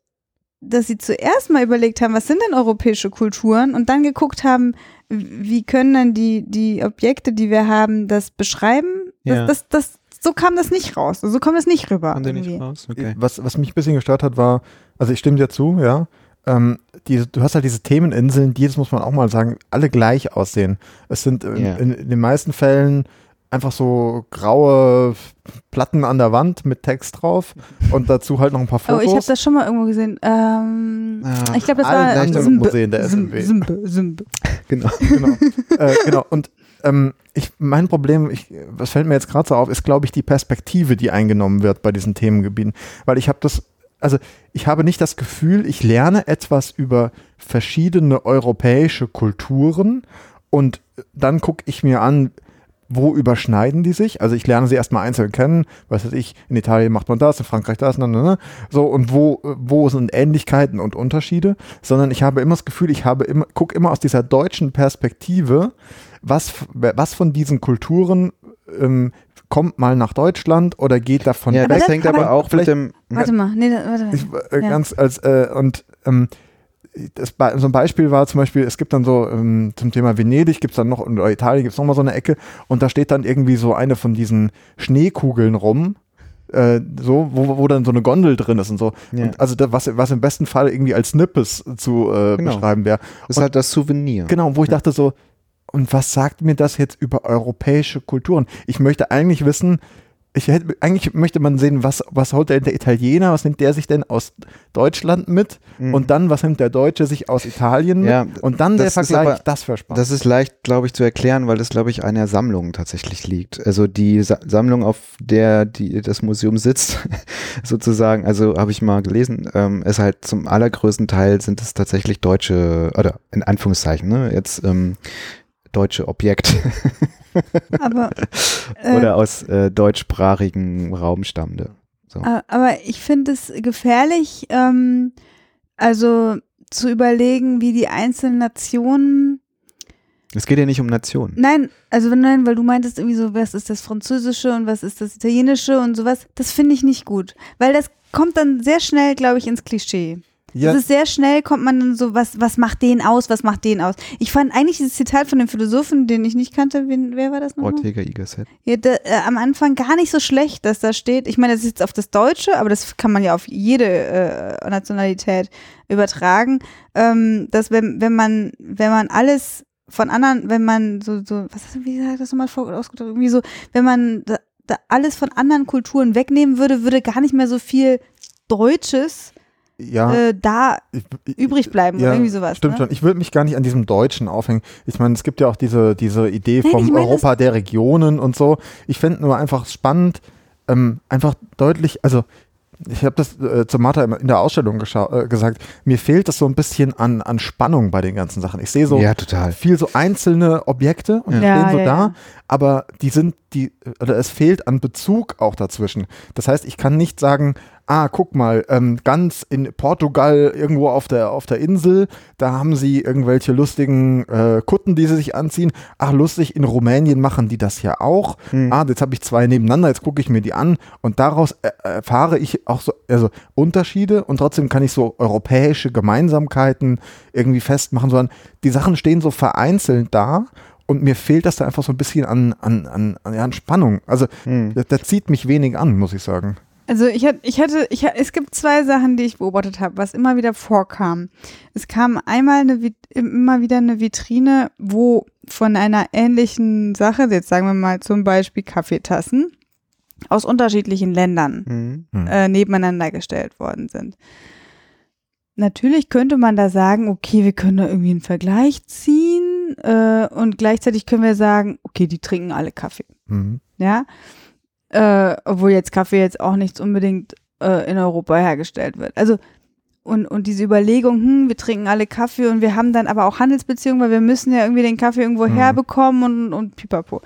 dass sie zuerst mal überlegt haben, was sind denn europäische Kulturen und dann geguckt haben, wie können dann die, die Objekte, die wir haben, das beschreiben. Ja. Das, das, das, so kam das nicht raus. So kam das nicht rüber. Die nicht raus? Okay. Was, was mich ein bisschen gestört hat, war, also ich stimme dir zu, ja. Ähm, die, du hast halt diese Themeninseln, die, das muss man auch mal sagen, alle gleich aussehen. Es sind in, Ja. in, in den meisten Fällen einfach so graue Platten an der Wand mit Text drauf und dazu halt noch ein paar Oh, Fotos. ich habe das schon mal irgendwo gesehen. Ähm, Ah, ich glaube, das war gleich ähm, in Museen der SMW. Simbe, Simbe. Genau. genau. äh, genau. Und ähm, ich, mein Problem, ich, was fällt mir jetzt gerade so auf, ist, glaube ich, die Perspektive, die eingenommen wird bei diesen Themengebieten. Weil ich habe das, also ich habe nicht das Gefühl, ich lerne etwas über verschiedene europäische Kulturen und dann gucke ich mir an, wo überschneiden die sich? Also ich lerne sie erstmal einzeln kennen, was weiß ich, in Italien macht man das, in Frankreich das, ne, ne, ne. so und wo, wo sind Ähnlichkeiten und Unterschiede, sondern ich habe immer das Gefühl, ich habe immer, gucke immer aus dieser deutschen Perspektive, was, was von diesen Kulturen ähm, kommt mal nach Deutschland oder geht davon Ja, weg. das das- hängt aber- aber auch mit vielleicht- dem. Warte mal, nee, warte mal. Ich, äh, Ja. Ganz als äh, und ähm, das, so ein Beispiel war zum Beispiel, es gibt dann so ähm, zum Thema Venedig gibt es dann noch, oder Italien gibt es nochmal so eine Ecke und da steht dann irgendwie so eine von diesen Schneekugeln rum, äh, so, wo, wo dann so eine Gondel drin ist und so. Ja. Und also da, was, was im besten Fall irgendwie als Nippes zu äh, Genau. beschreiben wäre. Das ist halt das Souvenir. Genau, wo ich dachte so, und was sagt mir das jetzt über europäische Kulturen? Ich möchte eigentlich wissen, ich hätte, eigentlich möchte man sehen, was, was holt denn der Italiener, was nimmt der sich denn aus Deutschland mit? Mhm. Und dann, was nimmt der Deutsche sich aus Italien mit? Ja, und dann der Vergleich, aber- das wäre spannend. Das ist leicht, glaube ich, zu erklären, weil das, glaube ich, an der Sammlung tatsächlich liegt. Also die Sa Sammlung, auf der die, das Museum sitzt, sozusagen, also habe ich mal gelesen, ähm, ist halt zum allergrößten Teil sind es tatsächlich deutsche, oder in Anführungszeichen, ne, jetzt ähm, deutsche Objekte. Aber, äh, Oder aus äh, deutschsprachigem Raum stammte. So. aber ich finde es gefährlich, ähm, also zu überlegen, wie die einzelnen Nationen Es geht ja nicht um Nationen. Nein, also nein, weil du meintest irgendwie so, was ist das Französische und was ist das Italienische und sowas. Das finde ich nicht gut, weil das kommt dann sehr schnell, glaube ich, ins Klischee. Ja, Das ist sehr schnell kommt man dann so, was, was macht den aus, was macht den aus. Ich fand eigentlich dieses Zitat von dem Philosophen, den ich nicht kannte, wen, wer war das nochmal? Ortega y Gasset. Ja, da, äh, am Anfang gar nicht so schlecht, dass da steht. Ich meine, das ist jetzt auf das Deutsche, aber das kann man ja auf jede äh, Nationalität übertragen. Ähm, dass wenn, wenn man, wenn man alles von anderen, wenn man so, so, was ist, wie hat das nochmal ausgedrückt? Irgendwie so, wenn man da, da alles von anderen Kulturen wegnehmen würde, würde gar nicht mehr so viel Deutsches ja. äh, da ich, ich, übrig bleiben ja, oder irgendwie sowas. Stimmt ne? schon. Ich würde mich gar nicht an diesem Deutschen aufhängen. Ich meine, es gibt ja auch diese, diese Idee Nein, vom ich meine, Europa der Regionen und so. Ich fände nur einfach spannend, ähm, einfach deutlich, also ich habe das äh, zu Martha in der Ausstellung äh, gesagt, mir fehlt das so ein bisschen an, an Spannung bei den ganzen Sachen. Ich sehe so Ja, total. viel so einzelne Objekte und die Ja, stehen so ja, da, ja. aber die sind, die, oder es fehlt an Bezug auch dazwischen. Das heißt, ich kann nicht sagen, ah, guck mal, ähm, ganz in Portugal irgendwo auf der, auf der Insel, da haben sie irgendwelche lustigen äh, Kutten, die sie sich anziehen. Ach, lustig, in Rumänien machen die das ja auch. Ah, jetzt habe ich zwei nebeneinander, jetzt gucke ich mir die an und daraus äh, erfahre ich auch so, also Unterschiede und trotzdem kann ich so europäische Gemeinsamkeiten irgendwie festmachen, sondern die Sachen stehen so vereinzelt da und mir fehlt das da einfach so ein bisschen an, an, an, an, Spannung. Also Hm. da, da zieht mich wenig an, muss ich sagen. Also ich hatte, ich hatte, ich, es gibt zwei Sachen, die ich beobachtet habe, was immer wieder vorkam. Es kam einmal eine, immer wieder eine Vitrine, wo von einer ähnlichen Sache, jetzt sagen wir mal zum Beispiel Kaffeetassen, aus unterschiedlichen Ländern Hm. Hm. äh, nebeneinander gestellt worden sind. Natürlich könnte man da sagen, okay, wir können da irgendwie einen Vergleich ziehen äh, und gleichzeitig können wir sagen, okay, die trinken alle Kaffee Mhm. ja. Äh, obwohl jetzt Kaffee jetzt auch nicht unbedingt äh, in Europa hergestellt wird. Also und, und diese Überlegung, hm, wir trinken alle Kaffee und wir haben dann aber auch Handelsbeziehungen, weil wir müssen ja irgendwie den Kaffee irgendwo Mhm. herbekommen und, und pipapo.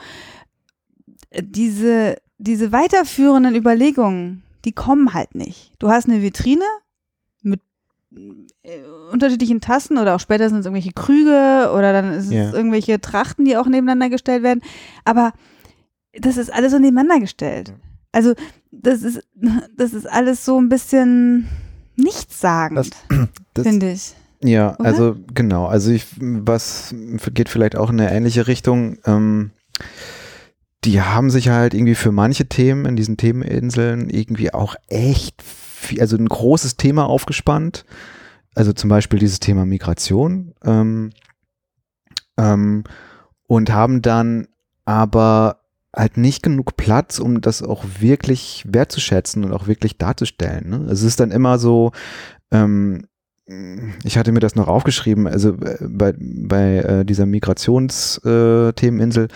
Diese, diese weiterführenden Überlegungen, die kommen halt nicht. Du hast eine Vitrine mit äh, unterschiedlichen Tassen oder auch später sind es irgendwelche Krüge oder dann ist es Ja. irgendwelche Trachten, die auch nebeneinander gestellt werden. Aber das ist alles so nebeneinander gestellt. Also das ist, das ist alles so ein bisschen nichtssagend, finde ich. Ja, Oder? also genau. Also ich, was geht vielleicht auch in eine ähnliche Richtung. Ähm, die haben sich halt irgendwie für manche Themen in diesen Themeninseln irgendwie auch echt, viel, also ein großes Thema aufgespannt. Also zum Beispiel dieses Thema Migration. Ähm, ähm, und haben dann aber halt nicht genug Platz, um das auch wirklich wertzuschätzen und auch wirklich darzustellen. Ne? Es ist dann immer so, ähm, ich hatte mir das noch aufgeschrieben, also äh, bei, bei äh, dieser Migrationsthemeninsel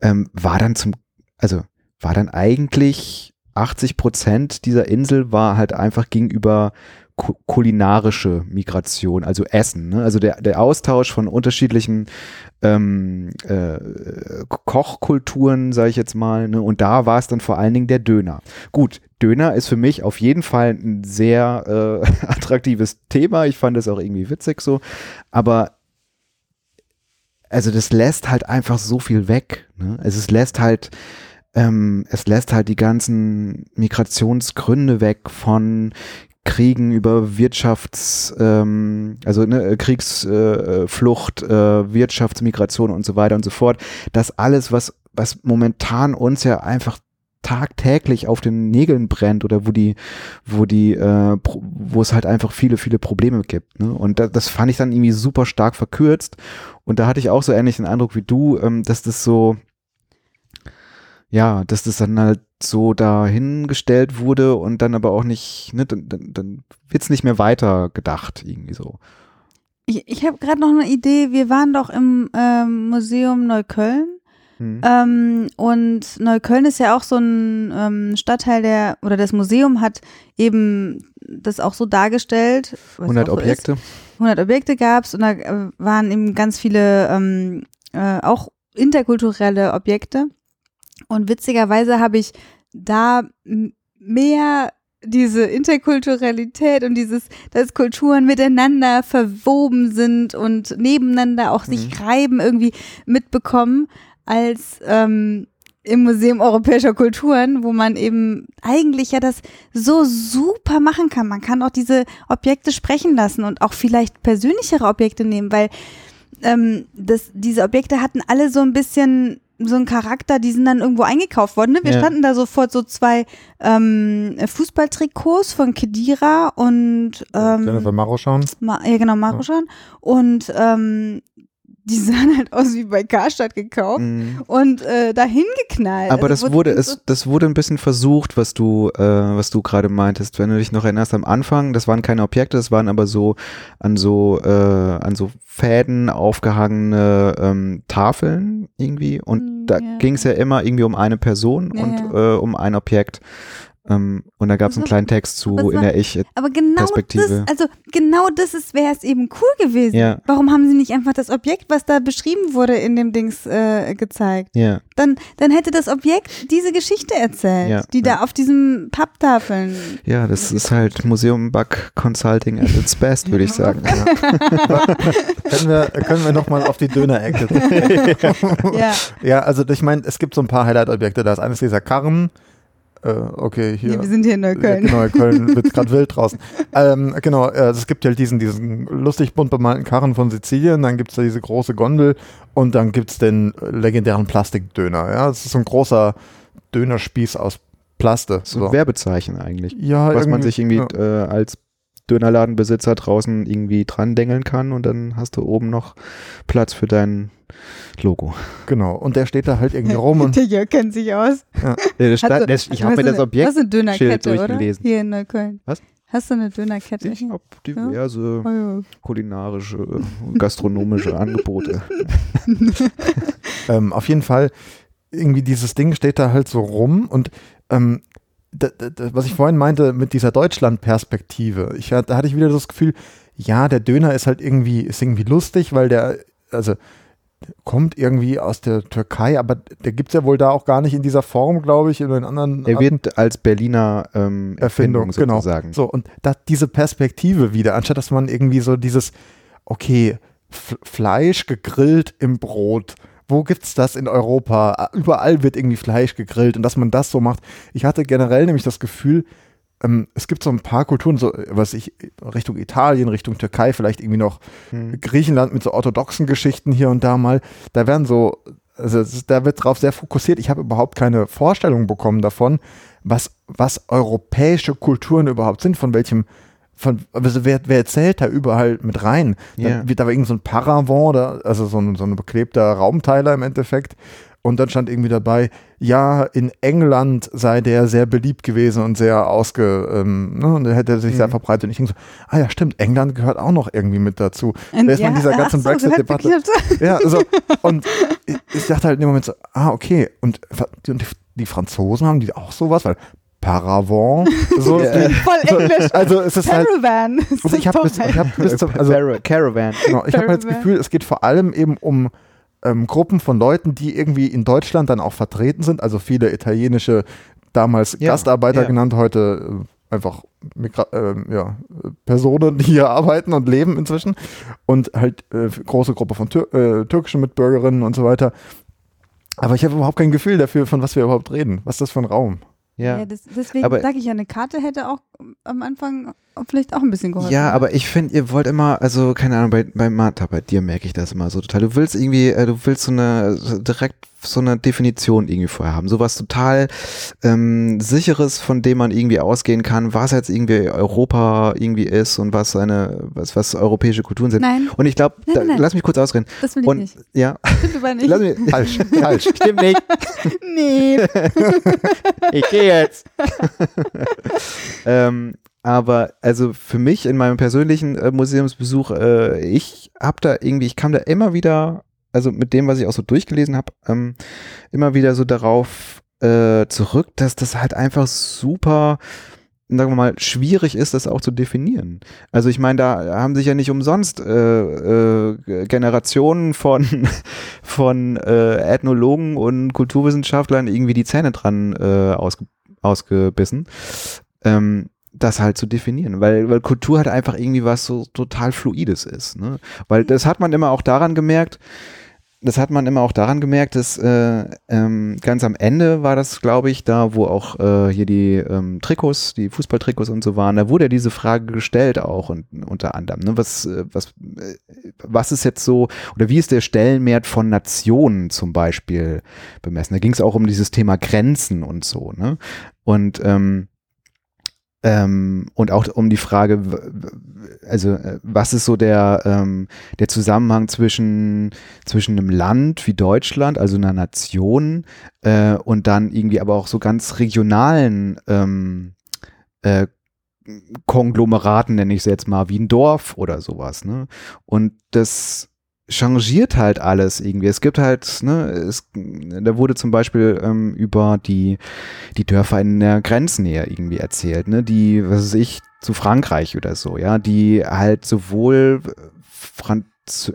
ähm, war dann zum, also war dann eigentlich 80 Prozent dieser Insel war halt einfach gegenüber kulinarische Migration, also Essen. Ne? Also der, der Austausch von unterschiedlichen ähm, äh, Kochkulturen, sage ich jetzt mal. Ne? Und da war es dann vor allen Dingen der Döner. Gut, Döner ist für mich auf jeden Fall ein sehr äh, attraktives Thema. Ich fand es auch irgendwie witzig so. Aber also das lässt halt einfach so viel weg. Ne? Also es lässt halt ähm, es lässt halt die ganzen Migrationsgründe weg von Kriegen über Wirtschafts, ähm, also ne, Kriegsflucht, äh, äh, Wirtschaftsmigration und so weiter und so fort. Das alles, was, was momentan uns ja einfach tagtäglich auf den Nägeln brennt oder wo die, wo die, äh, wo es halt einfach viele, viele Probleme gibt. Ne? Und da, das fand ich dann irgendwie super stark verkürzt. Und da hatte ich auch so ähnlich den Eindruck wie du, ähm, dass das so, ja, dass das dann halt so dahingestellt wurde und dann aber auch nicht, ne, dann, dann, dann wird es nicht mehr weiter gedacht, irgendwie so. Ich, ich habe gerade noch eine Idee. Wir waren doch im ähm, Museum Neukölln. Hm. Ähm, und Neukölln ist ja auch so ein ähm, Stadtteil, der, oder das Museum hat eben das auch so dargestellt. was 100 auch so Objekte. Ist. 100 Objekte gab es und da äh, waren eben ganz viele ähm, äh, auch interkulturelle Objekte. Und witzigerweise habe ich da mehr diese Interkulturalität und dieses, dass Kulturen miteinander verwoben sind und nebeneinander auch sich Mhm. reiben, irgendwie mitbekommen, als ähm, im Museum Europäischer Kulturen, wo man eben eigentlich ja das so super machen kann. Man kann auch diese Objekte sprechen lassen und auch vielleicht persönlichere Objekte nehmen, weil ähm, das, diese Objekte hatten alle so ein bisschen so einen Charakter, die sind dann irgendwo eingekauft worden. Ne? Wir Ja. standen da sofort so zwei ähm, Fußballtrikots von Kedira und ähm, Jennifer Maroschan. Ma ja genau, Maruschan. Und ähm, die sahen halt aus wie bei Karstadt gekauft Mhm. und äh, dahin geknallt. Aber Also das wurde, so- es, das wurde ein bisschen versucht, was du, äh, was du gerade meintest. Wenn du dich noch erinnerst am Anfang, das waren keine Objekte, das waren aber so an so, äh, an so Fäden aufgehangene ähm, Tafeln irgendwie. Und Mm, da ja. ging es ja immer irgendwie um eine Person Ja, und Äh, um ein Objekt. Ähm, und da gab es einen Was- kleinen Text zu was in war- der Ich. Aber genau Perspektive. das, also genau das ist, wäre es eben cool gewesen. Ja. Warum haben sie nicht einfach das Objekt, was da beschrieben wurde in dem Dings äh, gezeigt? Ja, Dann, dann hätte das Objekt diese Geschichte erzählt, Ja, die da auf diesen Papptafeln. ja, das ist halt Museum Bug Consulting at its best, würde ich sagen. können wir, können wir nochmal auf die Dönerecke. ja, ja, also ich meine, es gibt so ein paar Highlight-Objekte. Da ist eines dieser Karren. Äh, okay, hier. nee, wir sind hier in Neukölln. Ja, genau, in Köln wird gerade wild draußen. Ähm, genau, äh, es gibt ja diesen, diesen lustig bunt bemalten Karren von Sizilien, dann gibt es da diese große Gondel und dann gibt es den legendären Plastikdöner. Ja, das ist so ein großer Dönerspieß aus Plaste. So ein Werbezeichen eigentlich. ja, was man sich irgendwie ja. äh, als Dönerladenbesitzer draußen irgendwie dran dengeln kann und dann hast du oben noch Platz für dein Logo. Genau, und der steht da halt irgendwie rum und Der Jörg kennt sich aus. Das Hast sta- du- das, ich habe mir das Objekt Du hast eine Dönerkette, oder? durchgelesen. Hier in Neukölln. Was? Hast du eine Dönerkette? Ich habe diverse Oh, ja. kulinarische, gastronomische Angebote. ähm, auf jeden Fall, irgendwie dieses Ding steht da halt so rum und ähm, was ich vorhin meinte mit dieser Deutschland-Perspektive, ich, da hatte ich wieder das Gefühl, ja, der Döner ist halt irgendwie, ist irgendwie lustig, weil der, also kommt irgendwie aus der Türkei, aber der gibt es ja wohl da auch gar nicht in dieser Form, glaube ich, in den anderen Er Arten. wird als Berliner ähm, Erfindung, Erfindung genau. sozusagen. So, und da, diese Perspektive wieder, anstatt dass man irgendwie so dieses, okay, F Fleisch gegrillt im Brot. Wo gibt's das in Europa? Überall wird irgendwie Fleisch gegrillt und dass man das so macht. Ich hatte generell nämlich das Gefühl, ähm, es gibt so ein paar Kulturen, so was ich Richtung Italien, Richtung Türkei, vielleicht irgendwie noch Hm. Griechenland mit so orthodoxen Geschichten hier und da mal. Da werden so, also da wird drauf sehr fokussiert. Ich habe überhaupt keine Vorstellung bekommen davon, was, was europäische Kulturen überhaupt sind, von welchem, von, also wer, wer zählt da überall mit rein? Ja. Dann wird da war irgend so ein Paravent, da, also so ein, so ein beklebter Raumteiler im Endeffekt. Und dann stand irgendwie dabei, ja, in England sei der sehr beliebt gewesen und sehr ausge, ähm, ne, und der hätte sich sehr Mhm. verbreitet. Und ich denke so, ah ja, stimmt, England gehört auch noch irgendwie mit dazu. Und Da ist man in dieser ganzen so, Brexit-Debatte. Ja, also, und ich, ich dachte halt in dem Moment so, ah, okay, und, und die, die Franzosen haben die auch sowas, weil Paravent, so, Ja. Voll Englisch. also es ist halt, Caravan. also ich habe bis, ich hab bis zum, also, Cara- Caravan. genau, ich habe halt das. Gefühl, es geht vor allem eben um ähm, Gruppen von Leuten, die irgendwie in Deutschland dann auch vertreten sind, also viele italienische, damals Ja, Gastarbeiter ja. genannt, heute äh, einfach Migra ähm, ja, äh, Personen, die hier arbeiten und leben inzwischen und halt äh, große Gruppe von Tür äh, türkischen Mitbürgerinnen und so weiter. Aber ich habe überhaupt kein Gefühl dafür, von was wir überhaupt reden. Was ist das für ein Raum? Ja. Ja, das, deswegen sage ich ja, eine Karte hätte auch am Anfang vielleicht auch ein bisschen geholfen. Ja, aber ich finde, ihr wollt immer, also keine Ahnung, bei, bei Martha, bei dir merke ich das immer so total. Du willst irgendwie, äh, du willst so eine, direkt so eine Definition irgendwie vorher haben. Sowas total ähm, sicheres, von dem man irgendwie ausgehen kann, was jetzt irgendwie Europa irgendwie ist und was seine, was, was europäische Kulturen sind. Nein, Und ich glaube, lass mich kurz ausreden. das will ich Und nicht. ja, Stimmt aber nicht. lass mich, Falsch, falsch. stimmt nicht. nee. ich gehe jetzt. ähm, aber also für mich in meinem persönlichen äh, Museumsbesuch, äh, ich habe da irgendwie, ich kam da immer wieder, also mit dem, was ich auch so durchgelesen habe, ähm, immer wieder so darauf äh, zurück, dass das halt einfach super sagen wir mal, schwierig ist, das auch zu definieren. Also ich meine, da haben sich ja nicht umsonst äh, äh, Generationen von, von äh, Ethnologen und Kulturwissenschaftlern irgendwie die Zähne dran äh, ausge, ausgebissen. Ähm, das halt zu definieren, weil, weil Kultur halt einfach irgendwie was so total Fluides ist. Ne? Weil das hat man immer auch daran gemerkt, das hat man immer auch daran gemerkt, dass äh, ähm, ganz am Ende war das, glaube ich, da, wo auch äh, hier die ähm, Trikots, die Fußballtrikots und so waren, da wurde ja diese Frage gestellt auch und, unter anderem, ne, was, äh, was, äh, was ist jetzt so, oder wie ist der Stellenwert von Nationen zum Beispiel bemessen? Da ging es auch um dieses Thema Grenzen und so, ne? Und ähm, ähm, und auch um die Frage, also äh, was ist so der, ähm, der Zusammenhang zwischen, zwischen einem Land wie Deutschland, also einer Nation, äh, und dann irgendwie aber auch so ganz regionalen ähm, äh, Konglomeraten, nenne ich es jetzt mal, wie ein Dorf oder sowas. Ne? Und das changiert halt alles irgendwie. Es gibt halt, ne, es, da wurde zum Beispiel ähm, über die, die Dörfer in der Grenznähe irgendwie erzählt, ne, die, was weiß ich, zu Frankreich oder so, ja, die halt sowohl Franz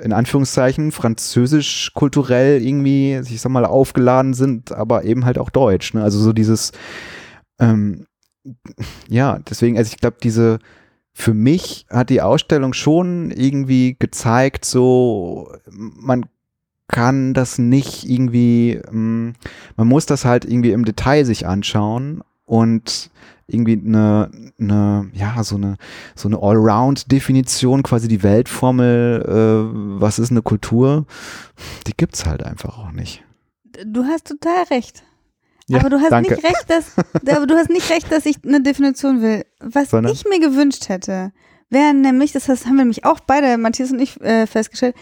in Anführungszeichen französisch kulturell irgendwie, ich sag mal, aufgeladen sind, aber eben halt auch deutsch, ne, also so dieses, ähm, ja, deswegen, also ich glaube, diese, für mich hat die Ausstellung schon irgendwie gezeigt, so man kann das nicht irgendwie, mm, man muss das halt irgendwie im Detail sich anschauen und irgendwie eine, eine ja, so eine, so eine Allround-Definition, quasi die Weltformel, äh, was ist eine Kultur, die gibt's halt einfach auch nicht. Du hast total recht. Ja, aber du hast danke. nicht recht, dass aber du hast nicht recht, dass ich eine Definition will. Was Sondern? ich mir gewünscht hätte, wäre nämlich, das haben wir nämlich auch beide, Matthias und ich, äh, festgestellt,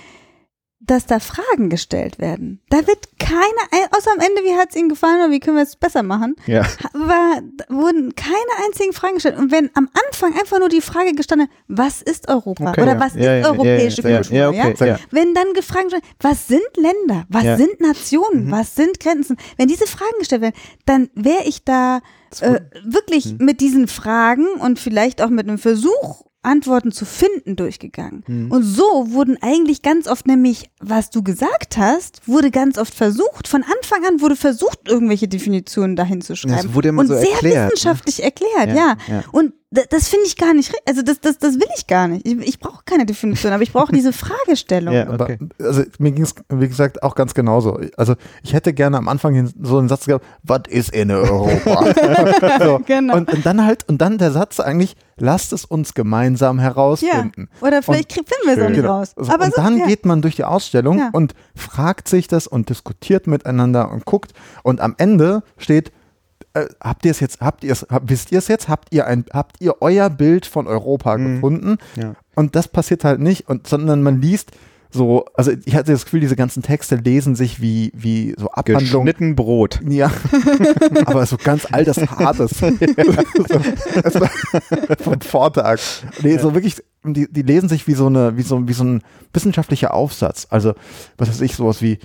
dass da Fragen gestellt werden. Da wird keine, außer am Ende, wie hat es Ihnen gefallen oder wie können wir es besser machen, Ja. war, wurden keine einzigen Fragen gestellt. Und wenn am Anfang einfach nur die Frage gestanden, was ist Europa Okay, oder ja. was Ja, ist europäische ja, Kultur, ja, okay, ja. wenn dann gefragt wird, was sind Länder, was sind Nationen, Mhm. was sind Grenzen, wenn diese Fragen gestellt werden, dann wäre ich da äh, wirklich Mhm. mit diesen Fragen und vielleicht auch mit einem Versuch, Antworten zu finden, durchgegangen. Mhm. Und so wurden eigentlich ganz oft nämlich, was du gesagt hast, wurde ganz oft versucht, von Anfang an wurde versucht, irgendwelche Definitionen dahin zu schreiben. Es wurde immer und so sehr erklärt, ne? wissenschaftlich erklärt, Ja, ja. ja. Und das finde ich gar nicht, also das, das, das will ich gar nicht. Ich, ich brauche keine Definition, aber ich brauche diese Fragestellung. Ja. Aber, Okay. also mir ging es, wie gesagt, auch ganz genauso. Also ich hätte gerne am Anfang so einen Satz gehabt, was ist in Europa? so. Genau. und, und dann halt, und dann der Satz eigentlich, lasst es uns gemeinsam Ja, herausfinden. oder vielleicht krieg- finden wir es auch nicht Genau. raus. So, Aber und so, dann ja. geht man durch die Ausstellung Ja. und fragt sich das und diskutiert miteinander und guckt. Und am Ende steht, äh, habt ihr es jetzt, habt ihr es, hab, wisst ihr es jetzt? Habt ihr ein, habt ihr euer Bild von Europa Mhm. gefunden? Ja. Und das passiert halt nicht, und, sondern man liest so, also ich hatte das Gefühl, diese ganzen Texte lesen sich wie, wie so Abhandlungen. Geschnitten Brot. Ja, aber so ganz altes, hartes. so, das war vom Vortag. Nee, so wirklich, die, die lesen sich wie so eine, wie so, wie so ein wissenschaftlicher Aufsatz. Also, was weiß ich, sowas wie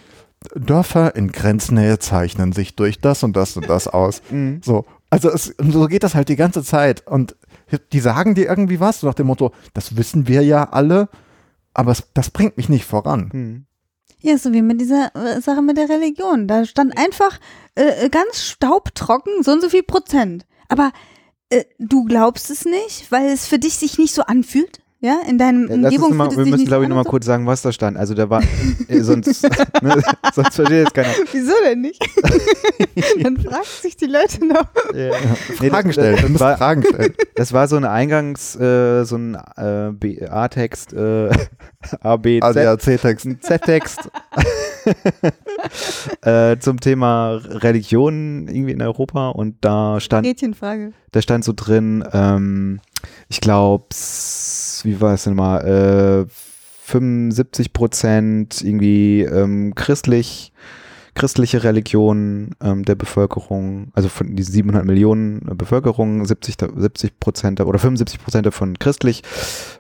Dörfer in Grenznähe zeichnen sich durch das und das und das aus. Mhm. So, also es, so geht das halt die ganze Zeit. Und die sagen dir irgendwie was, so nach dem Motto, das wissen wir ja alle, aber es, das bringt mich nicht voran. Mhm. Ja, so wie mit dieser äh, Sache mit der Religion. Da stand einfach äh, ganz staubtrocken so und so viel Prozent. Aber äh, du glaubst es nicht, weil es für dich sich nicht so anfühlt. Ja, in deinem Umgebung mal, wir müssen, glaube ich, nochmal kurz sagen, was da stand. Also da war, äh, sonst, ne, sonst versteht jetzt keiner. Wieso denn nicht? Dann fragen sich die Leute noch. Ja. Nee, Fragen das- stellen, Das müssen war, Fragen stellen. das war so ein Eingangs, äh, so ein äh, A-Text, äh, A, B, Z, ADAC-Text. ein Z-Text äh, zum Thema Religion irgendwie in Europa und da stand Gretchenfrage. da stand so drin, ähm, ich glaube, wie war es denn mal, äh, 75 Prozent irgendwie ähm, christlich, christliche Religion ähm, der Bevölkerung, also von diesen 700 Millionen Bevölkerung, 70, da- 70 Prozent oder 75 Prozent davon christlich,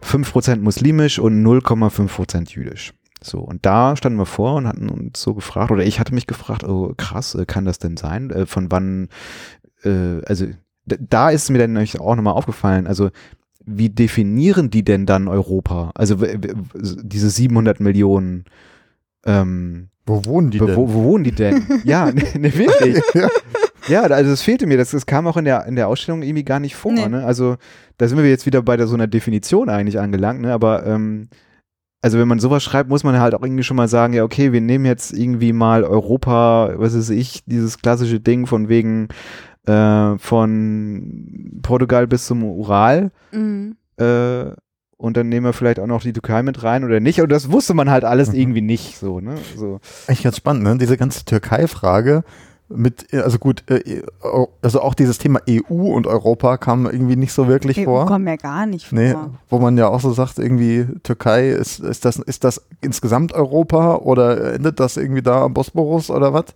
5 Prozent muslimisch und 0,5 Prozent jüdisch. So, und da standen wir vor und hatten uns so gefragt, oder ich hatte mich gefragt, oh krass, äh, kann das denn sein? Äh, von wann, äh, also da ist mir dann auch nochmal aufgefallen, also wie definieren die denn dann Europa? Also diese 700 Millionen, ähm, Wo wohnen die wo, denn? wo wohnen die denn? ja, ne, ne, wirklich. Ja. Ja, also das fehlte mir, das, das kam auch in der, in der Ausstellung irgendwie gar nicht vor. Nee. Ne? Also da sind wir jetzt wieder bei der, so einer Definition eigentlich angelangt, ne? aber ähm, also wenn man sowas schreibt, muss man halt auch irgendwie schon mal sagen, ja okay, wir nehmen jetzt irgendwie mal Europa, was weiß ich, dieses klassische Ding von wegen äh, von Portugal bis zum Ural Mhm. äh, und dann nehmen wir vielleicht auch noch die Türkei mit rein oder nicht. Und das wusste man halt alles Mhm. irgendwie nicht so, ne? So. Eigentlich ganz spannend, ne? Diese ganze Türkei-Frage mit, also gut, äh, also auch dieses Thema EU und Europa kam irgendwie nicht so wirklich EU vor. kommen ja gar nicht vor. Nee, wo man ja auch so sagt, irgendwie Türkei, ist, ist, das, ist das insgesamt Europa oder endet das irgendwie da am Bosporus oder was?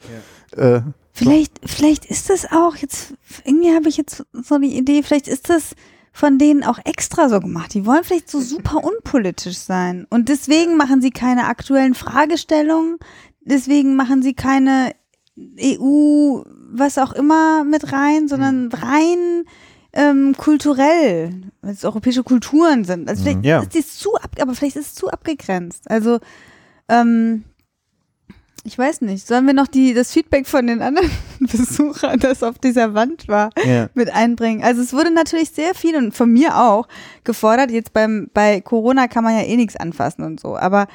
Äh, Vielleicht, vielleicht ist das auch jetzt, irgendwie habe ich jetzt so die Idee, vielleicht ist das von denen auch extra so gemacht. Die wollen vielleicht so super unpolitisch sein. Und deswegen machen sie keine aktuellen Fragestellungen, deswegen machen sie keine EU, was auch immer mit rein, sondern rein ähm, kulturell, weil es europäische Kulturen sind. Also vielleicht Ja. ist es zu ab, aber vielleicht ist es zu abgegrenzt. Also ähm, ich weiß nicht. Sollen wir noch die, das Feedback von den anderen Besuchern, das auf dieser Wand war, Ja. mit einbringen? Also es wurde natürlich sehr viel und von mir auch gefordert. Jetzt beim, bei Corona kann man ja eh nichts anfassen und so. Aber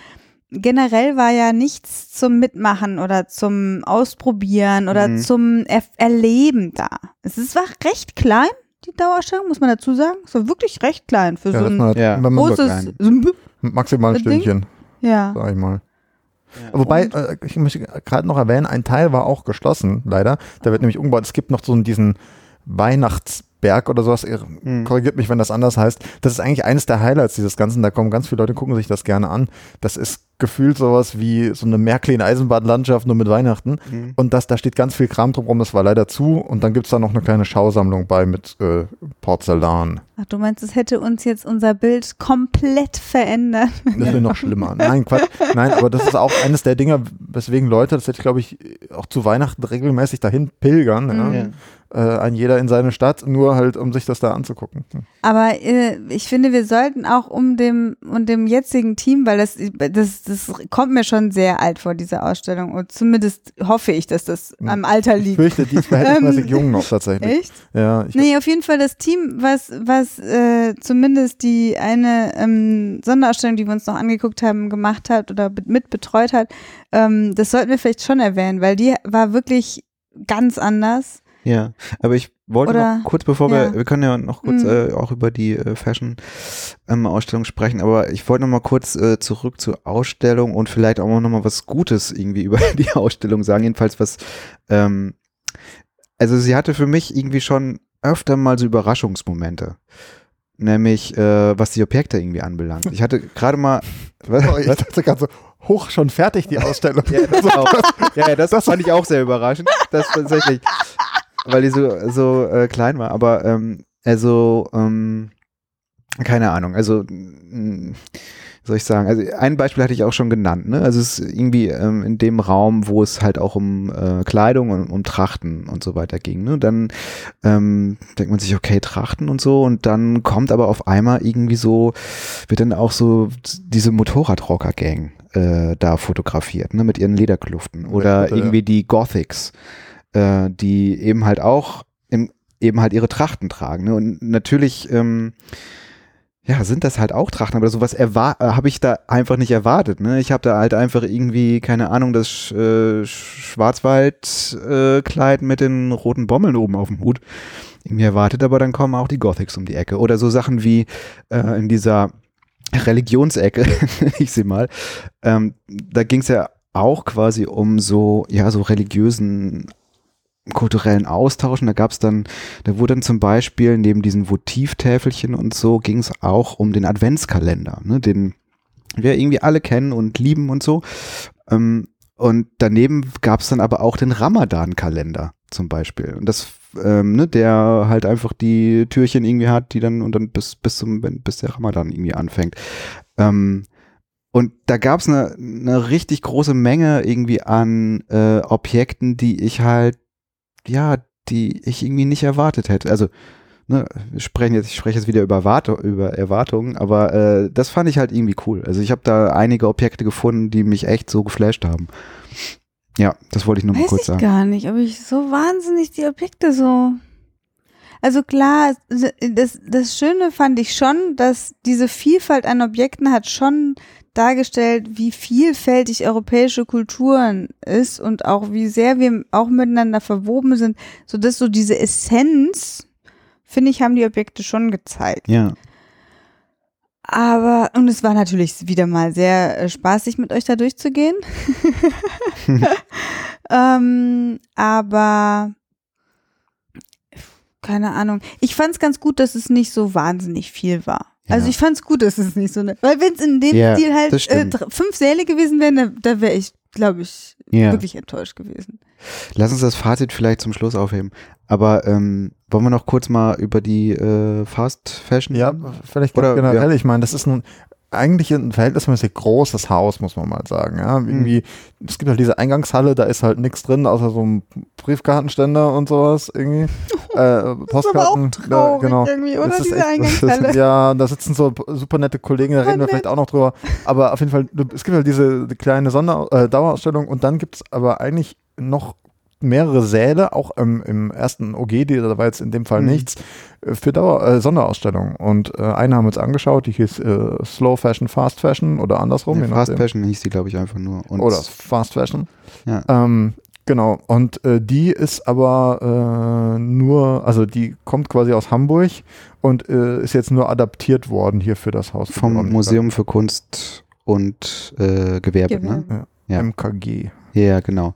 generell war ja nichts zum Mitmachen oder zum Ausprobieren oder Mhm. zum er Erleben da. Es ist, war recht klein, die Dauerausstellung, muss man dazu sagen. Es war wirklich recht klein für ja, so ein halt, Ja. großes, so ein maximal ein? Stündchen, ja. sag ich mal. Wobei, äh, ich möchte gerade noch erwähnen, ein Teil war auch geschlossen, leider. Da wird nämlich umgebaut. Es gibt noch so diesen Weihnachtsberg oder sowas. Ihr Hm. Korrigiert mich, wenn das anders heißt. Das ist eigentlich eines der Highlights dieses Ganzen. Da kommen ganz viele Leute, gucken sich das gerne an. Das ist gefühlt sowas wie so eine Märklin-Eisenbahnlandschaft nur mit Weihnachten. Mhm. Und das, da steht ganz viel Kram drumherum. Das war leider zu. Und dann gibt's da noch eine kleine Schausammlung bei mit äh, Porzellan. Ach, du meinst, es hätte uns jetzt unser Bild komplett verändert? Das wäre noch schlimmer. Nein, Quatsch. Nein, aber das ist auch eines der Dinge, weswegen Leute, das hätte ich glaube ich auch zu Weihnachten regelmäßig dahin pilgern. Mhm. Ja. Äh, ein jeder in seine Stadt, nur halt, um sich das da anzugucken. Aber äh, ich finde, wir sollten auch um dem, um dem jetzigen Team, weil das, das, das kommt mir schon sehr alt vor, diese Ausstellung. Und zumindest hoffe ich, dass das Hm. am Alter Ich liegt. fürchte, die ist verhältnismäßig Ähm, jung noch tatsächlich. Echt? Ja, ich, Nee, auf jeden Fall das Team, was, was äh, zumindest die eine ähm, Sonderausstellung, die wir uns noch angeguckt haben, gemacht hat oder be- mit betreut hat, ähm, das sollten wir vielleicht schon erwähnen, weil die war wirklich ganz anders. Ja, aber ich wollte Oder- noch kurz bevor ja. wir, wir können ja noch kurz Mhm. äh, auch über die äh, Fashion-Ausstellung sprechen, aber ich wollte noch mal kurz äh, zurück zur Ausstellung und vielleicht auch noch mal was Gutes irgendwie über die Ausstellung sagen, jedenfalls was, ähm, also sie hatte für mich irgendwie schon öfter mal so Überraschungsmomente. Nämlich, äh, was die Objekte irgendwie anbelangt. Ich hatte gerade mal, was, oh, ich was? dachte gerade so, hoch, schon fertig die Ausstellung. Ja, das, auch. ja, ja, das, fand ich auch sehr überraschend. Das tatsächlich, weil die so, so äh, klein war. Aber ähm, also, ähm, keine Ahnung. Also, mh, wie soll ich sagen? Also ein Beispiel hatte ich auch schon genannt. Ne? Also es ist irgendwie ähm, in dem Raum, wo es halt auch um äh, Kleidung und um Trachten und so weiter ging. Ne? Dann ähm, denkt man sich, okay, Trachten und so. Und dann kommt aber auf einmal irgendwie so, wird dann auch so diese Motorradrocker-Gang äh, da fotografiert, ne, mit ihren Lederkluften. Oder ja. irgendwie die Gothics, äh, die eben halt auch im, eben halt ihre Trachten tragen. Ne? Und natürlich, ähm, ja, sind das halt auch Trachten, aber sowas äh, habe ich da einfach nicht erwartet. Ne? Ich habe da halt einfach irgendwie, keine Ahnung, das Sch äh, Schwarzwaldkleid äh, mit den roten Bommeln oben auf dem Hut irgendwie erwartet, aber dann kommen auch die Gothics um die Ecke. Oder so Sachen wie äh, in dieser Religionsecke, ich sie mal. Ähm, da ging es ja auch quasi um so, ja, so religiösen kulturellen Austausch. Und da gab es dann, da wurde dann zum Beispiel neben diesen Votivtäfelchen und so ging es auch um den Adventskalender, ne, den wir irgendwie alle kennen und lieben und so. Ähm, und daneben gab es dann aber auch den Ramadan-Kalender zum Beispiel. Und das, ähm, ne, der halt einfach die Türchen irgendwie hat, die dann und dann bis, bis zum, wenn, bis der Ramadan irgendwie anfängt. Ähm, und da gab es eine, eine richtig große Menge irgendwie an äh, Objekten, die ich halt, ja, die ich irgendwie nicht erwartet hätte. Also, ne, wir sprechen jetzt, ich spreche jetzt wieder über, Erwartung, über Erwartungen, aber äh, das fand ich halt irgendwie cool. Also ich habe da einige Objekte gefunden, die mich echt so geflasht haben. Ja, das wollte ich nur mal Weiß kurz ich sagen. gar nicht, ob ich so wahnsinnig die Objekte so. Also klar, das, das Schöne fand ich schon, dass diese Vielfalt an Objekten hat schon dargestellt, wie vielfältig europäische Kulturen ist und auch wie sehr wir auch miteinander verwoben sind, so dass so diese Essenz, finde ich, haben die Objekte schon gezeigt. Ja, Aber, und es war natürlich wieder mal sehr äh, spaßig, mit euch da durchzugehen. ähm, aber keine Ahnung. Ich fand es ganz gut, dass es nicht so wahnsinnig viel war. Also Ja. ich fand es gut, dass es nicht so ne, weil wenn es in dem Ja, Stil halt äh, fünf Säle gewesen wären, da, da wäre ich, glaube ich, ja. wirklich enttäuscht gewesen. Lass uns das Fazit vielleicht zum Schluss aufheben. Aber ähm, wollen wir noch kurz mal über die äh, Fast Fashion? Ja, vielleicht Oder- generell. Ich meine, das ist nun eigentlich ein verhältnismäßig großes Haus, muss man mal sagen. Ja, Mhm. irgendwie, es gibt halt diese Eingangshalle, da ist halt nichts drin, außer so ein Briefkartenständer und sowas irgendwie. äh, Postkarten. ja, genau. irgendwie, Das ist echt- das ist- Ja, da sitzen so super nette Kollegen, da Voll reden wir nett. vielleicht auch noch drüber. Aber auf jeden Fall, es gibt halt diese kleine Sonder äh, Dauerausstellung und dann gibt es aber eigentlich noch mehrere Säle, auch im, im ersten OG, die, da war jetzt in dem Fall Mhm. nichts, äh, für Dauer, äh, Sonderausstellungen. Und äh, eine haben wir uns angeschaut, die hieß äh, Slow Fashion, Fast Fashion oder andersrum. Ja, je Fast. Fashion hieß die, glaube ich, einfach nur. Und Oder Fast Fashion. Ja. Ähm, genau. Und äh, die ist aber äh, nur, also die kommt quasi aus Hamburg und äh, ist jetzt nur adaptiert worden hier für das Haus. vom. Museum für Kunst und äh, Gewerbe, Gewerbe. ne? Ja. MKG. Ja, genau.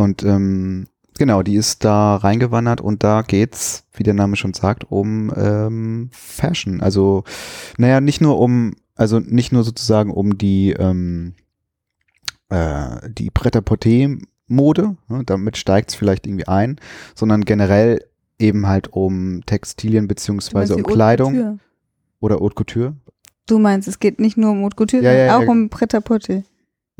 Und ähm, genau, die ist da reingewandert und da geht's, wie der Name schon sagt, um ähm, Fashion. Also, naja, nicht nur um, also nicht nur sozusagen um die, ähm, äh, die Pret-à-Porter-Mode, ne, damit steigt's vielleicht irgendwie ein, sondern generell eben halt um Textilien beziehungsweise um Kleidung oder Haute Couture. Du meinst, es geht nicht nur um Haute Couture, Ja, ja, sondern auch ja. um Pret-à-Porter.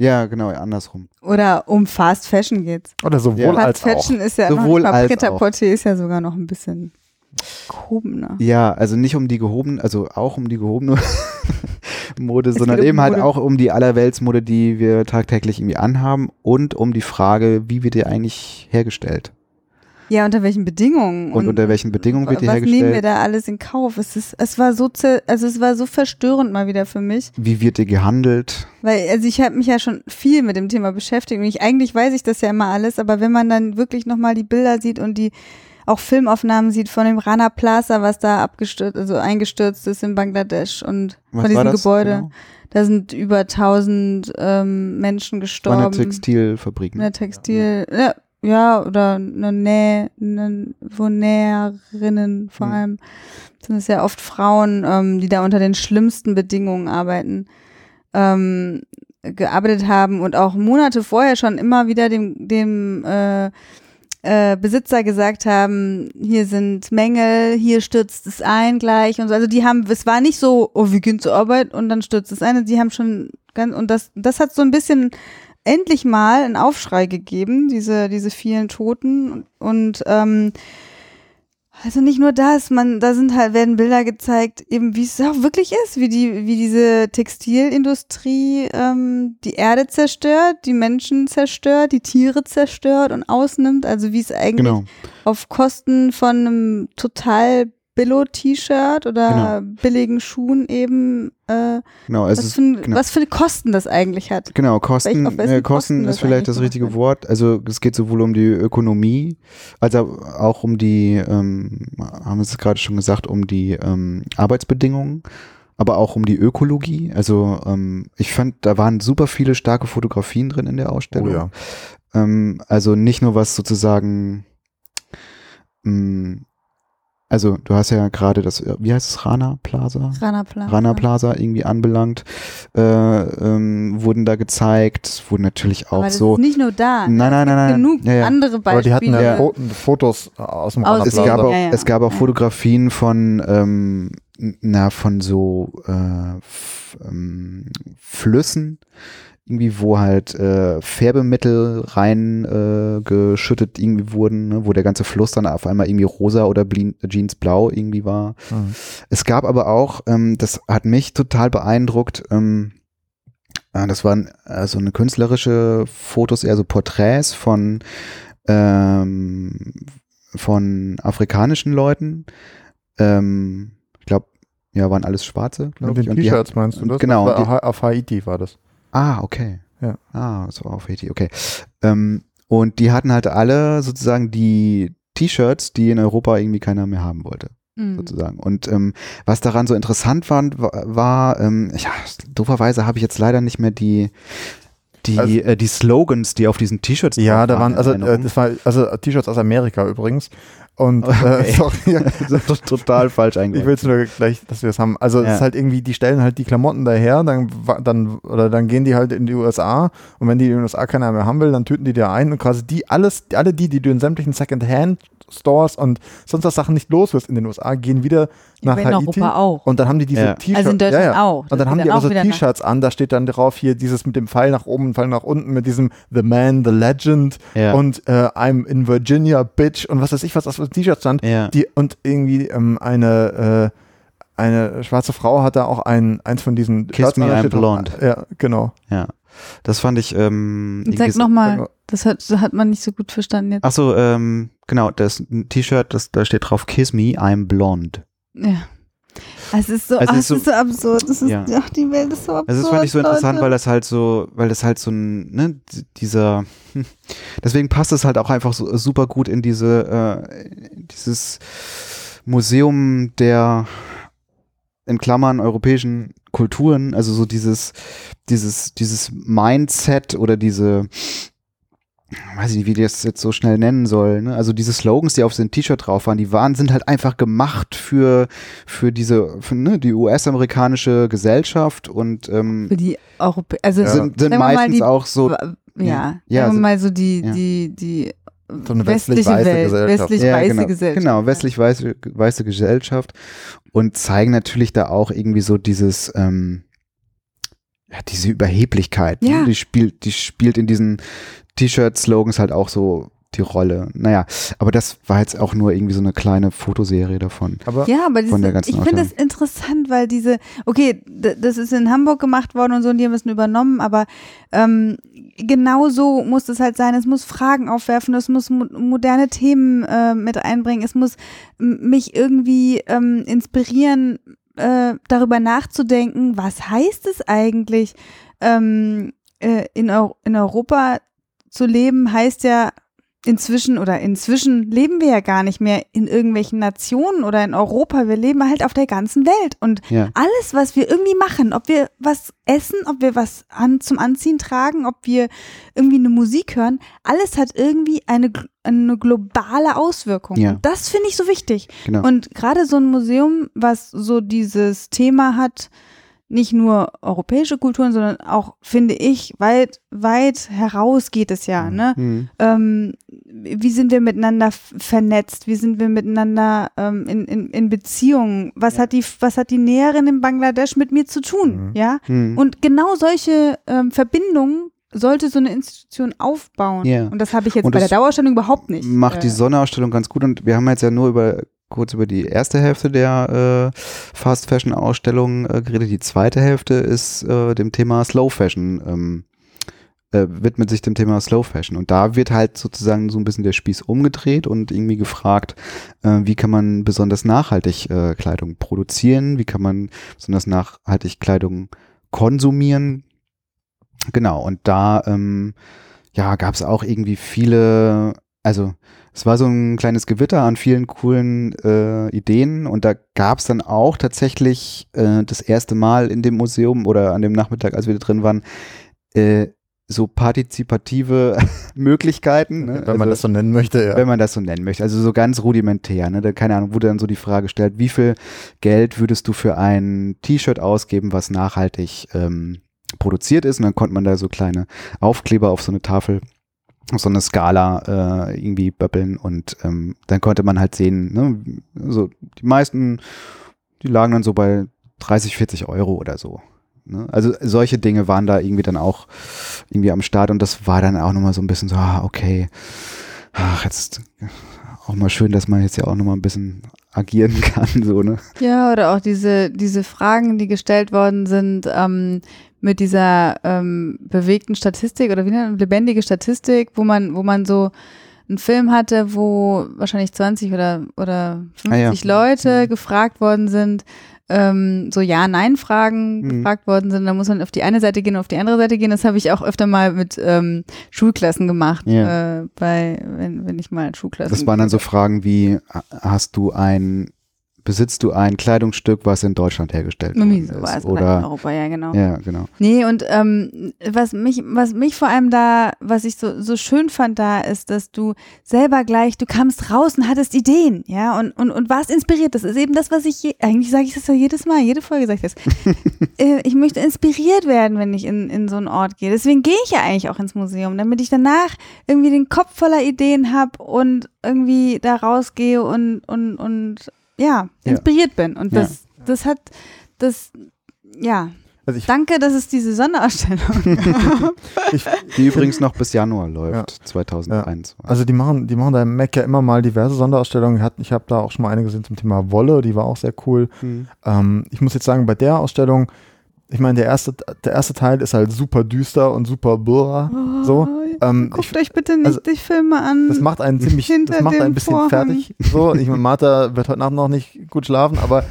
Ja, genau, andersrum. Oder um Fast Fashion geht's. Oder sowohl Ja. als Fast auch. Fashion ist ja Sowohl noch nicht mal Pret-à-Porter ist ja sogar noch ein bisschen gehobener. Ja, also nicht um die gehobene, also auch um die gehobene Mode, Es sondern um eben halt Mode. auch um die Allerweltsmode, die wir tagtäglich irgendwie anhaben und um die Frage, wie wird die eigentlich hergestellt? Ja, unter welchen Bedingungen? Und unter welchen Bedingungen wird die was hergestellt? nehmen wir da alles in Kauf? Es ist, es war so, also es war so verstörend mal wieder für mich, Wie wird die gehandelt? weil also ich habe mich ja schon viel mit dem Thema beschäftigt und ich eigentlich weiß ich das ja immer alles, aber wenn man dann wirklich noch mal die Bilder sieht und die auch Filmaufnahmen sieht von dem Rana Plaza, was da abgestürzt, also eingestürzt ist in Bangladesch und Was von diesem Gebäude, genau? da sind über 1000 ähm, Menschen gestorben. eine Textilfabrik. Eine Ne? Textil, ja, ja, oder eine Näh, eine, wo Näherinnen vor Hm. allem, sind es ja oft Frauen, ähm, die da unter den schlimmsten Bedingungen arbeiten, ähm, gearbeitet haben und auch Monate vorher schon immer wieder dem, dem äh, äh, Besitzer gesagt haben, hier sind Mängel, hier stürzt es ein gleich und so. Also die haben, es war nicht so, oh, wir gehen zur Arbeit und dann stürzt es ein. Die haben schon ganz, und das, das hat so ein bisschen endlich mal einen Aufschrei gegeben, diese, diese vielen Toten und, ähm, also nicht nur das, man, da sind halt, werden Bilder gezeigt, eben wie es auch wirklich ist, wie die, wie diese Textilindustrie ähm, die Erde zerstört, die Menschen zerstört, die Tiere zerstört und ausnimmt, also wie es eigentlich Genau. auf Kosten von einem total Billo-T-Shirt oder billigen Schuhen eben, äh, genau. Also was, es- für, ein- genau. was für Kosten das eigentlich hat. Genau, Kosten, wessen äh, Kosten Kosten ist vielleicht das richtige. Wort. Also es geht sowohl um die Ökonomie, als auch um die, ähm, haben wir es gerade schon gesagt, um die ähm, Arbeitsbedingungen, aber auch um die Ökologie. Also ähm, ich fand, da waren super viele starke Fotografien drin in der Oh Ausstellung. ja. Ähm, also nicht nur was sozusagen, mh, also du hast ja gerade das, äh, wie heißt es, Rana Plaza? Rana Plaza. Rana Plaza irgendwie anbelangt, äh, ähm, wurden da gezeigt, wurden natürlich auch Aber das so. ist nicht nur da. Nein, nein, es nein, nein. genug Ja, ja. andere Aber Beispiele. die hatten ja. Fo- Fotos aus dem Aus Rana es dem- gab Plaza. auch, Ja, ja. es gab auch Ja. Fotografien von, ähm, na, von so äh, ähm, Flüssen irgendwie, wo halt äh, Färbemittel rein äh, irgendwie wurden, ne, wo der ganze Fluss dann auf einmal irgendwie rosa oder Blin Jeans blau irgendwie war. Mhm. Es gab aber auch, ähm, das hat mich total beeindruckt, ähm, äh, das waren also eine künstlerische Fotos, eher so Porträts von ähm, von afrikanischen Leuten. Ähm, ich glaube, ja, waren alles Schwarze, Mit glaube ich. den Und die T-Shirts meinst du das? genau, Das auf Haiti war das. Ah, okay. Ja. Ah, so auf Haiti, okay. Ähm, und die hatten halt alle sozusagen die T-Shirts, die in Europa irgendwie keiner mehr haben wollte, Mhm. sozusagen. Und ähm, was daran so interessant war, war, war ähm, ja, dooferweise habe ich jetzt leider nicht mehr die die, Also- äh, die Slogans, die auf diesen T-Shirts Ja, da waren, also, äh, das war, also T-Shirts aus Amerika übrigens. Und, Okay. äh, sorry, ja, Das ist total falsch ich eingeordnet. will es nur gleich, dass wir das haben. Also, es Ja. ist halt irgendwie, die stellen halt die Klamotten daher, dann, dann, oder dann gehen die halt in die USA und wenn die in den USA keiner mehr haben will, dann töten die da ein und quasi die, alles, alle die, die du in sämtlichen Second-Hand-Stores und sonst was Sachen nicht los wirst in den USA, gehen wieder nach in Haiti. Europa auch. Und dann haben die diese Ja. T-Shirts. Also in Deutschland ja, ja. auch. Und dann haben die dann aber so auch nach- T-Shirts an, da steht dann drauf hier dieses mit dem Pfeil nach oben, Pfeil nach unten, mit diesem The Man, The Legend Ja. und äh, I'm in Virginia, Bitch und was weiß ich, was auf dem T-Shirt stand. Ja. Die, und irgendwie ähm, eine, äh, eine schwarze Frau hat da auch ein, eins von diesen Kiss Shirts me, I'm blonde. Ja, genau. Ja, das fand ich. Ähm, Sag nochmal, das hat, hat man nicht so gut verstanden jetzt. Ach so, ähm, genau, das T-Shirt, das da steht drauf Kiss me, I'm blonde. Ja. Es ist so, Also ach, es es ist so- ist so absurd. Das ist, Ja. ach, die Welt ist so absurd. Also das fand ich so interessant, Leute. weil das halt so, weil das halt so ein, ne, dieser, deswegen passt es halt auch einfach so super gut in diese, äh, dieses Museum der in Klammern europäischen Kulturen, also so dieses, dieses, dieses Mindset oder diese, weiß ich nicht, wie die das jetzt so schnell nennen soll, ne? also diese Slogans, die auf dem T-Shirt drauf waren, die waren, sind halt einfach gemacht für, für diese, für, ne, die US-amerikanische Gesellschaft und ähm, Für die Europä also Ja. sind, sind meistens die- auch so, ja, Ja, ja wir mal so die, ja. die, die So eine westliche westlich-weiße Welt, Gesellschaft. westlich-weiße genau, Gesellschaft. genau, westlich-weiße weiße Gesellschaft und zeigen natürlich da auch irgendwie so dieses, ähm, ja, diese Überheblichkeit, Ja. ne? die spielt, die spielt in diesen T-Shirt-Slogans halt auch so die Rolle. Naja, aber das war jetzt auch nur irgendwie so eine kleine Fotoserie davon. Aber Ja, aber Von der diese, ganzen ich finde das interessant, weil diese, okay, das ist in Hamburg gemacht worden und so, und die haben es übernommen, aber ähm, genau so muss es halt sein. Es muss Fragen aufwerfen, es muss mo moderne Themen äh, mit einbringen, es muss mich irgendwie ähm, inspirieren, äh, darüber nachzudenken, was heißt es eigentlich, ähm, äh, in, Eu in Europa zu leben, heißt ja inzwischen oder inzwischen leben wir ja gar nicht mehr in irgendwelchen Nationen oder in Europa. Wir leben halt auf der ganzen Welt. Und Ja. alles, was wir irgendwie machen, ob wir was essen, ob wir was an, zum Anziehen tragen, ob wir irgendwie eine Musik hören, alles hat irgendwie eine, eine globale Auswirkung. Ja. Und das finde ich so wichtig. Genau. Und gerade so ein Museum, was so dieses Thema hat, nicht nur europäische Kulturen, sondern auch, finde ich, weit, weit heraus geht es ja, ne? Hm. ähm, wie sind wir miteinander vernetzt, wie sind wir miteinander ähm, in, in, in Beziehungen, was hat die, was hat die Näherin in Bangladesch mit mir zu tun, Mhm. ja? Hm. Und genau solche ähm, Verbindungen sollte so eine Institution aufbauen. Ja. Und das habe ich jetzt bei der das Dauerausstellung überhaupt nicht. macht die äh, Sonnenausstellung ganz gut und wir haben jetzt ja nur über kurz über die erste Hälfte der äh, Fast Fashion Ausstellung äh, geredet. Die zweite Hälfte ist äh, dem Thema Slow Fashion ähm, äh, widmet sich dem Thema Slow Fashion und da wird halt sozusagen so ein bisschen der Spieß umgedreht und irgendwie gefragt, äh, wie kann man besonders nachhaltig äh, Kleidung produzieren, wie kann man besonders nachhaltig Kleidung konsumieren. Genau, und da ähm, ja, gab es auch irgendwie viele, also es war so ein kleines Gewitter an vielen coolen äh, Ideen und da gab es dann auch tatsächlich äh, das erste Mal in dem Museum oder an dem Nachmittag, als wir da drin waren, äh, so partizipative Möglichkeiten. Ne? wenn man Also- das so nennen möchte, ja. wenn man das so nennen möchte. Also so ganz rudimentär. Ne? Da, keine Ahnung, wurde dann so die Frage gestellt, wie viel Geld würdest du für ein T-Shirt ausgeben, was nachhaltig ähm, produziert ist? Und dann konnte man da so kleine Aufkleber auf so eine Tafel, so eine Skala äh, irgendwie böppeln und ähm, dann konnte man halt sehen, ne? so die meisten, die lagen dann so bei 30, 40 Euro oder so. Ne? Also solche Dinge waren da irgendwie dann auch irgendwie am Start und das war dann auch nochmal so ein bisschen so, ah, okay, ach, jetzt auch mal schön, dass man jetzt ja auch nochmal ein bisschen agieren kann, so, ne? Ja, oder auch diese, diese Fragen, die gestellt worden sind, ähm, mit dieser ähm, bewegten Statistik oder wie nennt man, lebendige Statistik, wo man, wo man so einen Film hatte, wo wahrscheinlich 20 oder, oder 50 Ah ja. Leute Mhm. gefragt worden sind, ähm, so Ja-Nein-Fragen Mhm. gefragt worden sind. Da muss man auf die eine Seite gehen, auf die andere Seite gehen. Das habe ich auch öfter mal mit ähm, Schulklassen gemacht, Ja. äh, bei, wenn, wenn ich mal Schulklassen. Das waren dann so Fragen wie, hast du ein, besitzt du ein Kleidungsstück, was in Deutschland hergestellt Irgendwie worden sowas. ist? Oder in Europa, ja, genau. ja, genau. Nee, und ähm, was mich, was mich vor allem da, was ich so, so schön fand da, ist, dass du selber gleich, du kamst raus und hattest Ideen, ja, und, und, und warst inspiriert. Das ist eben das, was ich, je, eigentlich sage ich das ja jedes Mal, jede Folge sage ich das. äh, ich möchte inspiriert werden, wenn ich in, in so einen Ort gehe. Deswegen gehe ich ja eigentlich auch ins Museum, damit ich danach irgendwie den Kopf voller Ideen habe und irgendwie da rausgehe und, und, und ja, Ja. inspiriert bin. Und Ja. das, das hat, das, ja, Also ich, Danke, dass es diese Sonderausstellung gab. ich, Die übrigens noch bis Januar läuft, 2021. also die machen, die machen da im Mac ja immer mal diverse Sonderausstellungen. Ich habe da auch schon mal eine gesehen zum Thema Wolle, die war auch sehr cool. Hm. Ähm, ich muss jetzt sagen, bei der Ausstellung, ich meine, der erste, der erste Teil ist halt super düster und super blur. So, ähm, Guckt euch bitte nicht also, die Filme an. Das macht einen ziemlich, das macht dem ein bisschen Vorhang. fertig. So, ich meine, Martha wird heute Nacht noch nicht gut schlafen, aber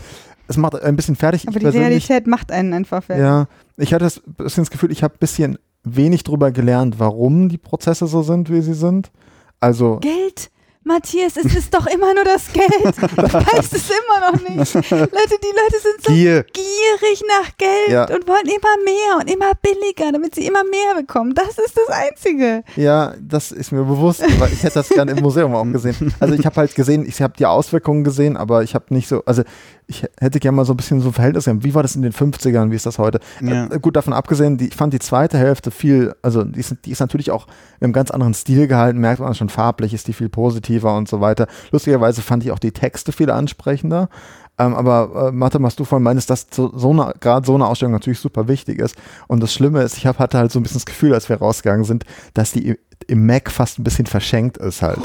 es macht ein bisschen fertig. Aber ich die Realität macht einen einfach fertig. ja, ich hatte das bisschen das Gefühl, ich habe ein bisschen wenig drüber gelernt, warum die Prozesse so sind, wie sie sind. Also, Geld, Matthias, es ist doch immer nur das Geld. Du weißt es immer noch nicht. Leute, die Leute sind so Gier. gierig nach Geld Ja. und wollen immer mehr und immer billiger, damit sie immer mehr bekommen. Das ist das Einzige. ja, das ist mir bewusst, weil ich hätte das gerne im Museum auch gesehen. Also ich habe halt gesehen, ich habe die Auswirkungen gesehen, aber ich habe nicht so, also ich hätte gerne mal so ein bisschen so ein Verhältnis gehabt. Wie war das in den 50ern, wie ist das heute? Ja. Äh, gut, davon abgesehen, die, ich fand die zweite Hälfte viel, also die ist, die ist natürlich auch in einem ganz anderen Stil gehalten, merkt man schon farblich, ist die viel positiver und so weiter. Lustigerweise fand ich auch die Texte viel ansprechender. Ähm, aber äh, Mathe, was du vorhin meinst, dass so, so eine, gerade so eine Ausstellung natürlich super wichtig ist. Und das Schlimme ist, ich hab, hatte halt so ein bisschen das Gefühl, als wir rausgegangen sind, dass die im Mac fast ein bisschen verschenkt ist halt.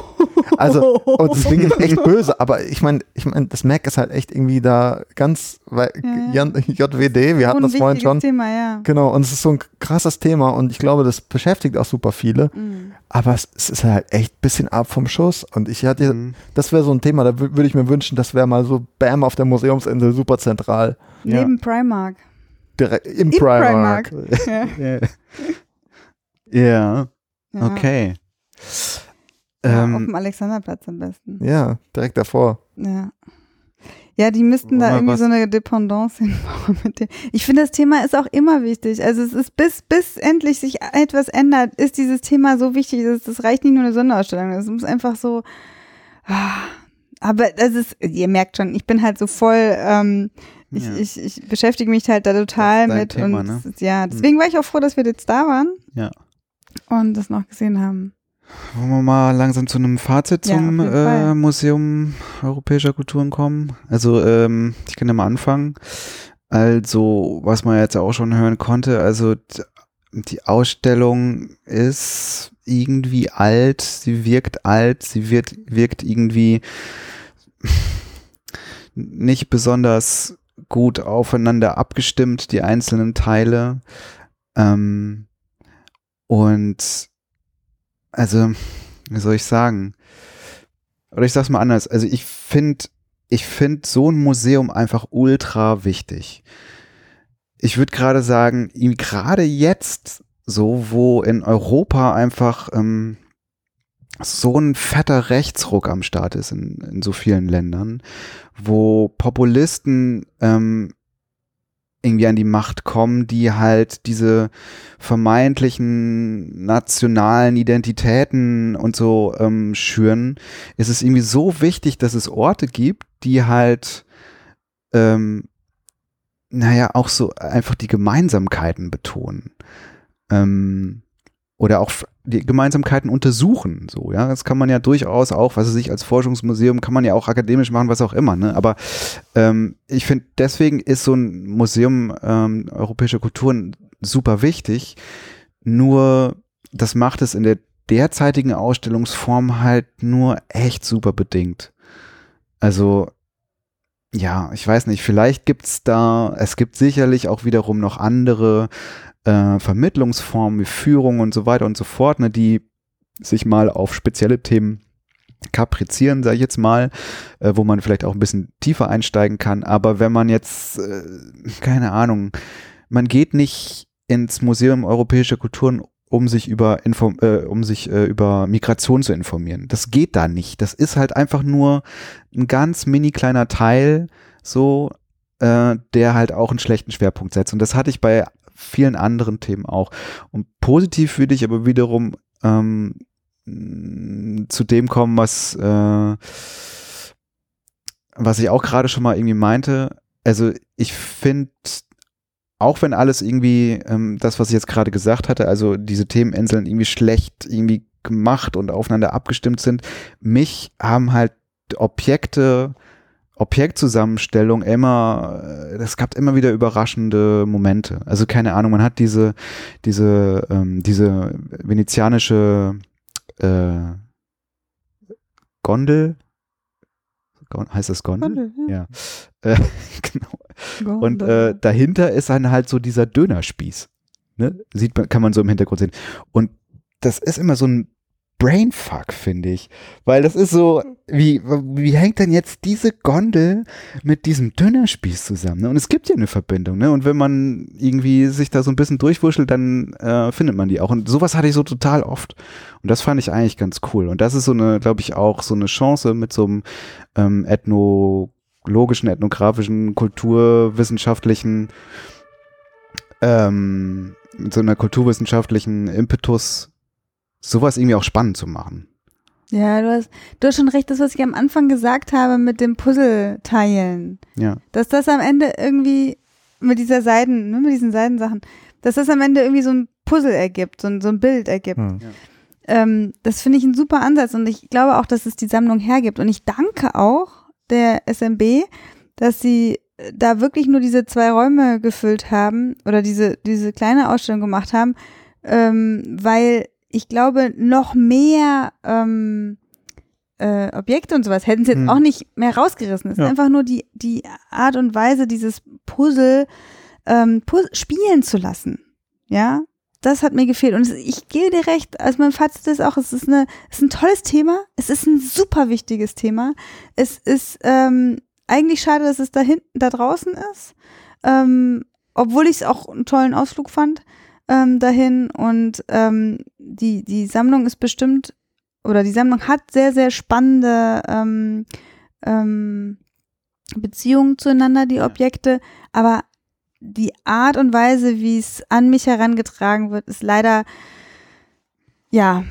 Also, und das klingt jetzt echt böse, aber ich meine, ich meine, das Mac ist halt echt irgendwie da ganz wei- Ja, Jan- JWD, wir hatten das vorhin Unwichtiges schon. Thema, ja. Genau, und es ist so ein krasses Thema und ich glaube, das beschäftigt auch super viele, Mhm. aber es, es ist halt echt ein bisschen ab vom Schuss und ich hatte, Mhm. das wäre so ein Thema, da wü- würde ich mir wünschen, das wäre mal so Bam auf der Museumsinsel super zentral. Ja. Neben Primark. Direkt im, Im Primark. Ja. Ja. ja, Ja. okay. Ja, auf Ähm, dem Alexanderplatz am besten. Ja, direkt davor. Ja. Ja, die müssten da irgendwie was- so eine Dependance hinbauen. Mit dem. Ich finde, das Thema ist auch immer wichtig. Also es ist bis, bis endlich sich etwas ändert, ist dieses Thema so wichtig. Das, das reicht nicht nur eine Sonderausstellung. Es muss einfach so. ah. Aber das ist, ihr merkt schon, ich bin halt so voll, ähm, ich, Ja. ich, ich beschäftige mich halt da total Das ist dein mit. Thema, und ne? ja, deswegen war ich auch froh, dass wir jetzt da waren Ja. und das noch gesehen haben. Wollen wir mal langsam zu einem Fazit Ja, zum Fall. äh, Museum Europäischer Kulturen kommen? Also, ähm, ich kann ja mal anfangen. Also, was man jetzt auch schon hören konnte, also die Ausstellung ist irgendwie alt, sie wirkt alt, sie wird, wirkt irgendwie nicht besonders gut aufeinander abgestimmt, die einzelnen Teile. Ähm, und also, wie soll ich sagen? Oder ich sag's mal anders. Also ich finde, ich finde so ein Museum einfach ultra wichtig. Ich würde gerade sagen, gerade jetzt, so wo in Europa einfach ähm, so ein fetter Rechtsruck am Start ist in, in so vielen Ländern, wo Populisten ähm, irgendwie an die Macht kommen, die halt diese vermeintlichen nationalen Identitäten und so ähm, schüren, ist es irgendwie so wichtig, dass es Orte gibt, die halt, ähm, naja, auch so einfach die Gemeinsamkeiten betonen. Ähm, oder auch die Gemeinsamkeiten untersuchen. So, ja, das kann man ja durchaus auch, was es sich als Forschungsmuseum kann man ja auch akademisch machen, was auch immer. Ne? Aber ähm, ich finde, deswegen ist so ein Museum ähm, europäischer Kulturen super wichtig. Nur das macht es in der derzeitigen Ausstellungsform halt nur echt super bedingt. Also ja, ich weiß nicht, vielleicht gibt's da, es gibt sicherlich auch wiederum noch andere äh, Vermittlungsformen wie Führung und so weiter und so fort, ne, die sich mal auf spezielle Themen kaprizieren, sage ich jetzt mal, äh, wo man vielleicht auch ein bisschen tiefer einsteigen kann. Aber wenn man jetzt, äh, keine Ahnung, man geht nicht ins Museum Europäischer Kulturen, um sich über Inform äh, um sich äh, über Migration zu informieren. Das geht da nicht. Das ist halt einfach nur ein ganz mini kleiner Teil, so äh, der halt auch einen schlechten Schwerpunkt setzt. Und das hatte ich bei vielen anderen Themen auch. Und positiv würde ich aber wiederum ähm, zu dem kommen, was, äh, was ich auch gerade schon mal irgendwie meinte. Also ich finde, auch wenn alles irgendwie, ähm, das, was ich jetzt gerade gesagt hatte, also diese Themeninseln irgendwie schlecht irgendwie gemacht und aufeinander abgestimmt sind, mich haben halt Objekte Objektzusammenstellung immer, es gab immer wieder überraschende Momente. Also keine Ahnung, man hat diese, diese, ähm, diese venezianische äh, Gondel, heißt das Gondel? Gondel ja. ja. Äh, genau. Gondel. Und äh, dahinter ist dann halt so dieser Dönerspieß. Ne? Sieht man, kann man so im Hintergrund sehen. Und das ist immer so ein Brainfuck, finde ich. Weil das ist so, wie, wie hängt denn jetzt diese Gondel mit diesem Dünnerspieß zusammen? Ne? Und es gibt ja eine Verbindung, ne? Und wenn man irgendwie sich da so ein bisschen durchwurschtelt, dann äh, findet man die auch. Und sowas hatte ich so total oft. Und das fand ich eigentlich ganz cool. Und das ist so eine, glaube ich, auch so eine Chance mit so einem ähm, ethnologischen, ethnografischen, kulturwissenschaftlichen ähm, mit so einer kulturwissenschaftlichen Impetus sowas irgendwie auch spannend zu machen. Ja, du hast, du hast schon recht, das, was ich am Anfang gesagt habe mit dem Puzzleteilen. Ja. Dass das am Ende irgendwie mit dieser Seiden, ne, mit diesen Seidensachen, dass das am Ende irgendwie so ein Puzzle ergibt, so ein, so ein Bild ergibt. Hm. Ja. Ähm, das finde ich ein super Ansatz und ich glaube auch, dass es die Sammlung hergibt. Und ich danke auch der SMB, dass sie da wirklich nur diese zwei Räume gefüllt haben oder diese, diese kleine Ausstellung gemacht haben, ähm, weil ich glaube, noch mehr ähm, äh, Objekte und sowas hätten sie jetzt hm. auch nicht mehr rausgerissen. Es ja. ist einfach nur die, die Art und Weise, dieses Puzzle ähm, Puzzle spielen zu lassen. Ja, das hat mir gefehlt. Und ich gebe dir recht, also mein Fazit ist auch, es ist, eine, es ist ein tolles Thema, es ist ein super wichtiges Thema. Es ist ähm, eigentlich schade, dass es da hinten, da draußen ist. Ähm, obwohl ich es auch einen tollen Ausflug fand ähm, dahin und ähm, die, die Sammlung ist bestimmt, oder die Sammlung hat sehr, sehr spannende ähm, ähm, Beziehungen zueinander, die Objekte, aber die Art und Weise, wie es an mich herangetragen wird, ist leider, ja,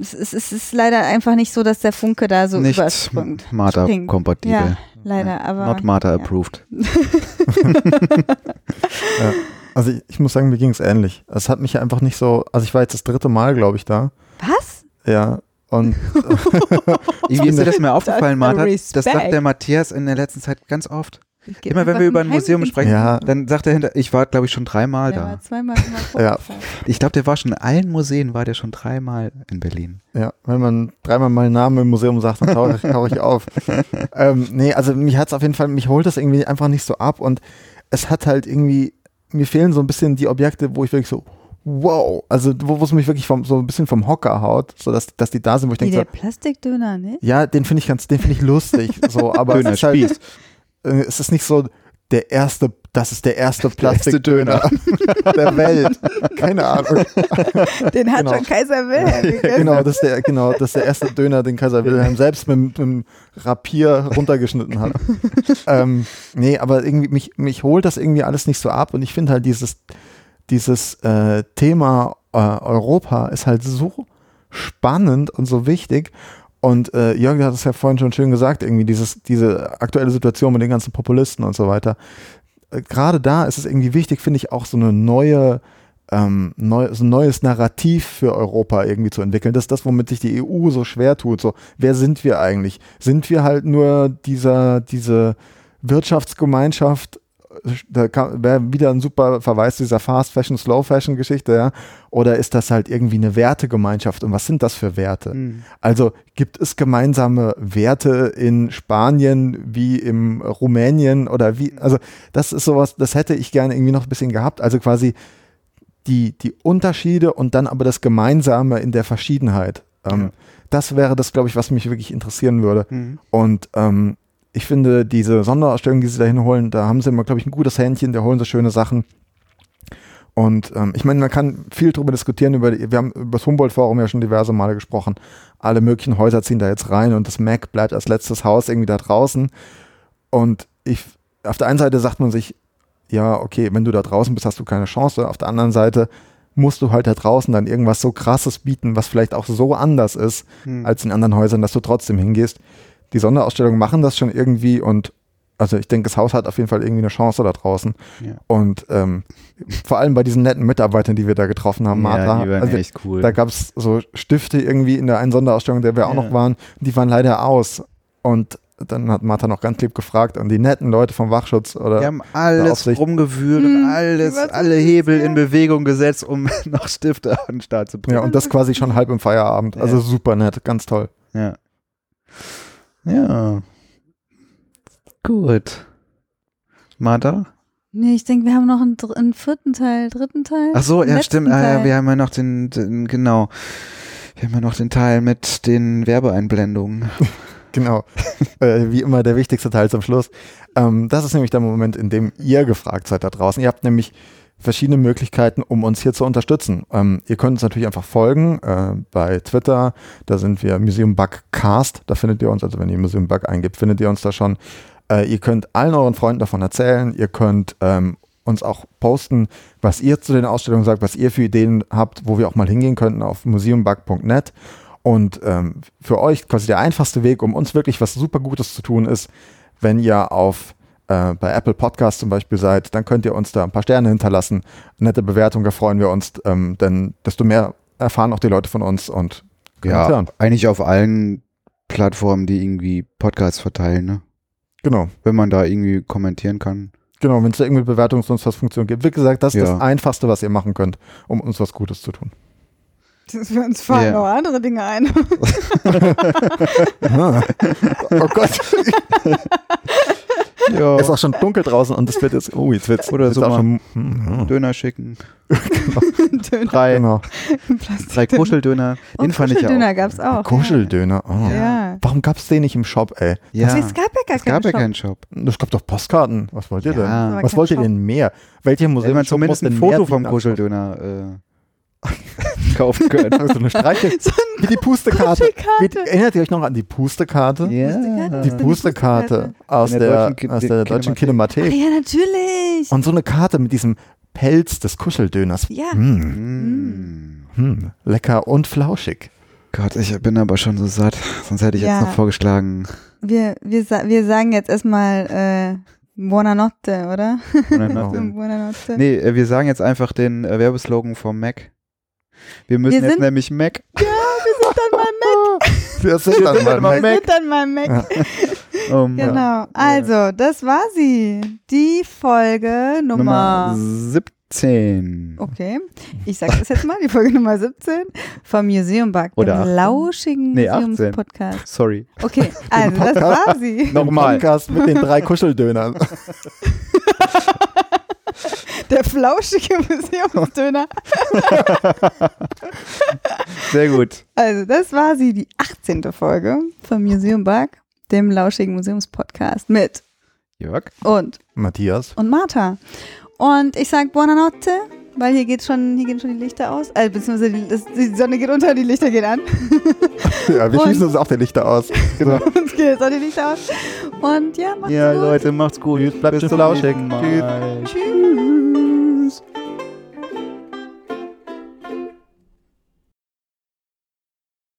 es ist, es ist leider einfach nicht so, dass der Funke da so nicht überspringt. Marta-kompatibel. Ja, leider, aber. Not Marta approved. ja. Also ich, ich muss sagen, mir ging es ähnlich. Es hat mich einfach nicht so, also ich war jetzt das dritte Mal, glaube ich, da. Was? Ja. Und Irgendwie ist dir das mal aufgefallen, Martha? Das sagt der Matthias in der letzten Zeit ganz oft. Immer wenn wir über ein Museum sprechen, ja. dann sagt er hinter, ich war glaube ich schon dreimal da. War zweimal ja. Ich glaube, der war schon in allen Museen, war der schon dreimal in Berlin. Ja, wenn man dreimal meinen Namen im Museum sagt, dann tauche ich, tauch ich auf. ähm, nee, also mich hat es auf jeden Fall, mich holt das irgendwie einfach nicht so ab und es hat halt irgendwie mir fehlen so ein bisschen die Objekte, wo ich wirklich so, wow, also wo es mich wirklich vom, so ein bisschen vom Hocker haut, so dass, dass die da sind, wo ich denke. der so, Plastikdöner, ne? Ja, den finde ich ganz, den finde ich lustig, so, aber es ist halt, äh, es ist nicht so der erste, das ist der erste Plastikdöner der Welt. Keine Ahnung. Den hat genau. schon Kaiser Wilhelm gegessen. Genau, das ist der, genau, das ist der erste Döner, den Kaiser Wilhelm selbst mit, mit dem Rapier runtergeschnitten hat. ähm, nee, aber irgendwie, mich, mich holt das irgendwie alles nicht so ab und ich finde halt dieses, dieses äh, Thema äh, Europa ist halt so spannend und so wichtig und äh, Jörg hat es ja vorhin schon schön gesagt, irgendwie dieses, diese aktuelle Situation mit den ganzen Populisten und so weiter. Gerade da ist es irgendwie wichtig, finde ich, auch so eine neue ähm, neu, so ein neues Narrativ für Europa irgendwie zu entwickeln. Das ist das, womit sich die EU so schwer tut. So, wer sind wir eigentlich? Sind wir halt nur dieser, diese Wirtschaftsgemeinschaft? Da wäre wieder ein super Verweis zu dieser Fast Fashion, Slow Fashion Geschichte, ja? Oder ist das halt irgendwie eine Wertegemeinschaft? Und was sind das für Werte? Hm. Also gibt es gemeinsame Werte in Spanien wie im Rumänien oder wie, also das ist sowas, das hätte ich gerne irgendwie noch ein bisschen gehabt. Also quasi die, die Unterschiede und dann aber das Gemeinsame in der Verschiedenheit. Ähm, Ja. Das wäre das, glaube ich, was mich wirklich interessieren würde. Hm. Und ähm, ich finde, diese Sonderausstellung, die sie da hinholen, da haben sie immer, glaube ich, ein gutes Händchen, da holen sie schöne Sachen. Und ähm, ich meine, man kann viel darüber diskutieren, über wir haben über das Humboldt-Forum ja schon diverse Male gesprochen. Alle möglichen Häuser ziehen da jetzt rein und das Mac bleibt als letztes Haus irgendwie da draußen. Und ich, auf der einen Seite sagt man sich, ja, okay, wenn du da draußen bist, hast du keine Chance. Auf der anderen Seite musst du halt da draußen dann irgendwas so krasses bieten, was vielleicht auch so anders ist Hm. als in anderen Häusern, dass du trotzdem hingehst. Die Sonderausstellungen machen das schon irgendwie und also ich denke, das Haus hat auf jeden Fall irgendwie eine Chance da draußen. Ja. Und ähm, vor allem bei diesen netten Mitarbeitern, die wir da getroffen haben, Martha, ja, die waren also echt cool. da gab es so Stifte irgendwie in der einen Sonderausstellung, der wir auch Ja. noch waren, die waren leider aus. Und dann hat Martha noch ganz lieb gefragt an die netten Leute vom Wachschutz oder Die haben alles Aufsicht. rumgewühlt Hm, und alles, war so alle Hebel in Bewegung gesetzt, um noch Stifte an den Start zu bringen. ja, und das quasi schon halb im Feierabend. Also Ja. super nett, ganz toll. Ja. Ja. Gut. Martha? Nee, ich denke, wir haben noch einen, einen vierten Teil, dritten Teil. Ach so, ja, stimmt. Ah, ja, Teil. wir haben ja noch den, den, genau. Wir haben ja noch den Teil mit den Werbeeinblendungen. Genau. äh, wie immer der wichtigste Teil zum Schluss. Ähm, das ist nämlich der Moment, in dem ihr gefragt seid da draußen. Ihr habt nämlich verschiedene Möglichkeiten, um uns hier zu unterstützen. Ähm, ihr könnt uns natürlich einfach folgen äh, bei Twitter. Da sind wir Museum Bug Cast. Da findet ihr uns, also wenn ihr Museum Bug eingibt, findet ihr uns da schon. Äh, ihr könnt allen euren Freunden davon erzählen. Ihr könnt ähm, uns auch posten, was ihr zu den Ausstellungen sagt, was ihr für Ideen habt, wo wir auch mal hingehen könnten auf museumbug.net. Und ähm, für euch quasi der einfachste Weg, um uns wirklich was super Gutes zu tun, ist, wenn ihr auf äh, bei Apple Podcasts zum Beispiel seid, dann könnt ihr uns da ein paar Sterne hinterlassen. Nette Bewertung, da freuen wir uns, ähm, denn desto mehr erfahren auch die Leute von uns und können uns Ja, hören. eigentlich auf allen Plattformen, die irgendwie Podcasts verteilen, ne? Genau. Wenn man da irgendwie kommentieren kann. Genau, wenn es da irgendwie Bewertung sonst was Funktion gibt. Wie gesagt, das ist Ja. das Einfachste, was ihr machen könnt, um uns was Gutes zu tun. Für uns fallen Ja. noch andere Dinge ein. Ah. oh Gott, Ja. es ist auch schon dunkel draußen und es wird jetzt, oh, jetzt wird es Oder so auch mal schon, hm, Döner schicken. Döner. Drei, genau. drei Kuscheldöner. Den Und fand ich ja Kuscheldöner auch. gab's auch. Kuscheldöner, oh. Ja. ja. Warum gab es den nicht im Shop, ey? Ja, Es gab ja gar es gab keinen ja Shop. keinen Shop. Es gab doch Postkarten. Was wollt ihr Ja. denn? Was wollt ihr denn mehr? Welcher Hätte Museum man zumindest ein Foto vom Kuscheldöner äh, kaufen können. So eine Streiche. Wie die Pustekarte. Wie, Pustekarte. erinnert ihr euch noch an die Pustekarte? ja. Die. Pustekarte aus der, der deutschen aus der deutschen Ach Kinemathek. ja, natürlich. Und so eine Karte mit diesem Pelz des Kuscheldöners. Ja. Hm, Mm. hm, lecker und flauschig. Gott, ich bin aber schon so satt. Sonst hätte ich Ja. jetzt noch vorgeschlagen. Wir, wir, wir sagen jetzt erstmal äh, Buonanotte, oder? Genau. Buonanotte. Nee, äh, wir sagen jetzt einfach den äh, Werbeslogan vom Mac. Wir müssen Wir jetzt sind- nämlich Mac. Ja, wir sind dann mal Mac. Wir sind dann mal mal Wir Mac. sind dann mal Mac. Um, Genau. Also, das war sie. Die Folge Nummer. Nummer 17. Okay, ich sage das jetzt mal, die Folge Nummer 17 vom Museum Bug, Oder dem 18. lauschigen Nee, 18. Museumspodcast. Sorry. Okay, also das war sie. Nochmal. Podcast mit den drei Kuscheldönern. Der flauschige Museumsdöner. Sehr gut. Also, das war sie, die 18. Folge vom Museum Bug, dem lauschigen Museumspodcast mit Jörg. und Matthias. und Martha. Und ich sag Buonanotte, weil hier geht schon, hier gehen schon die Lichter aus. Äh, beziehungsweise die, das, die Sonne geht unter, die Lichter gehen an. Ja, wir Und- schießen uns auch die Lichter aus. Genau. Uns geht jetzt auch die Lichter aus. Und ja, macht's Ja, gut. Leute, macht's gut. Bleibt Bis zum. Tschüss. Tschüss.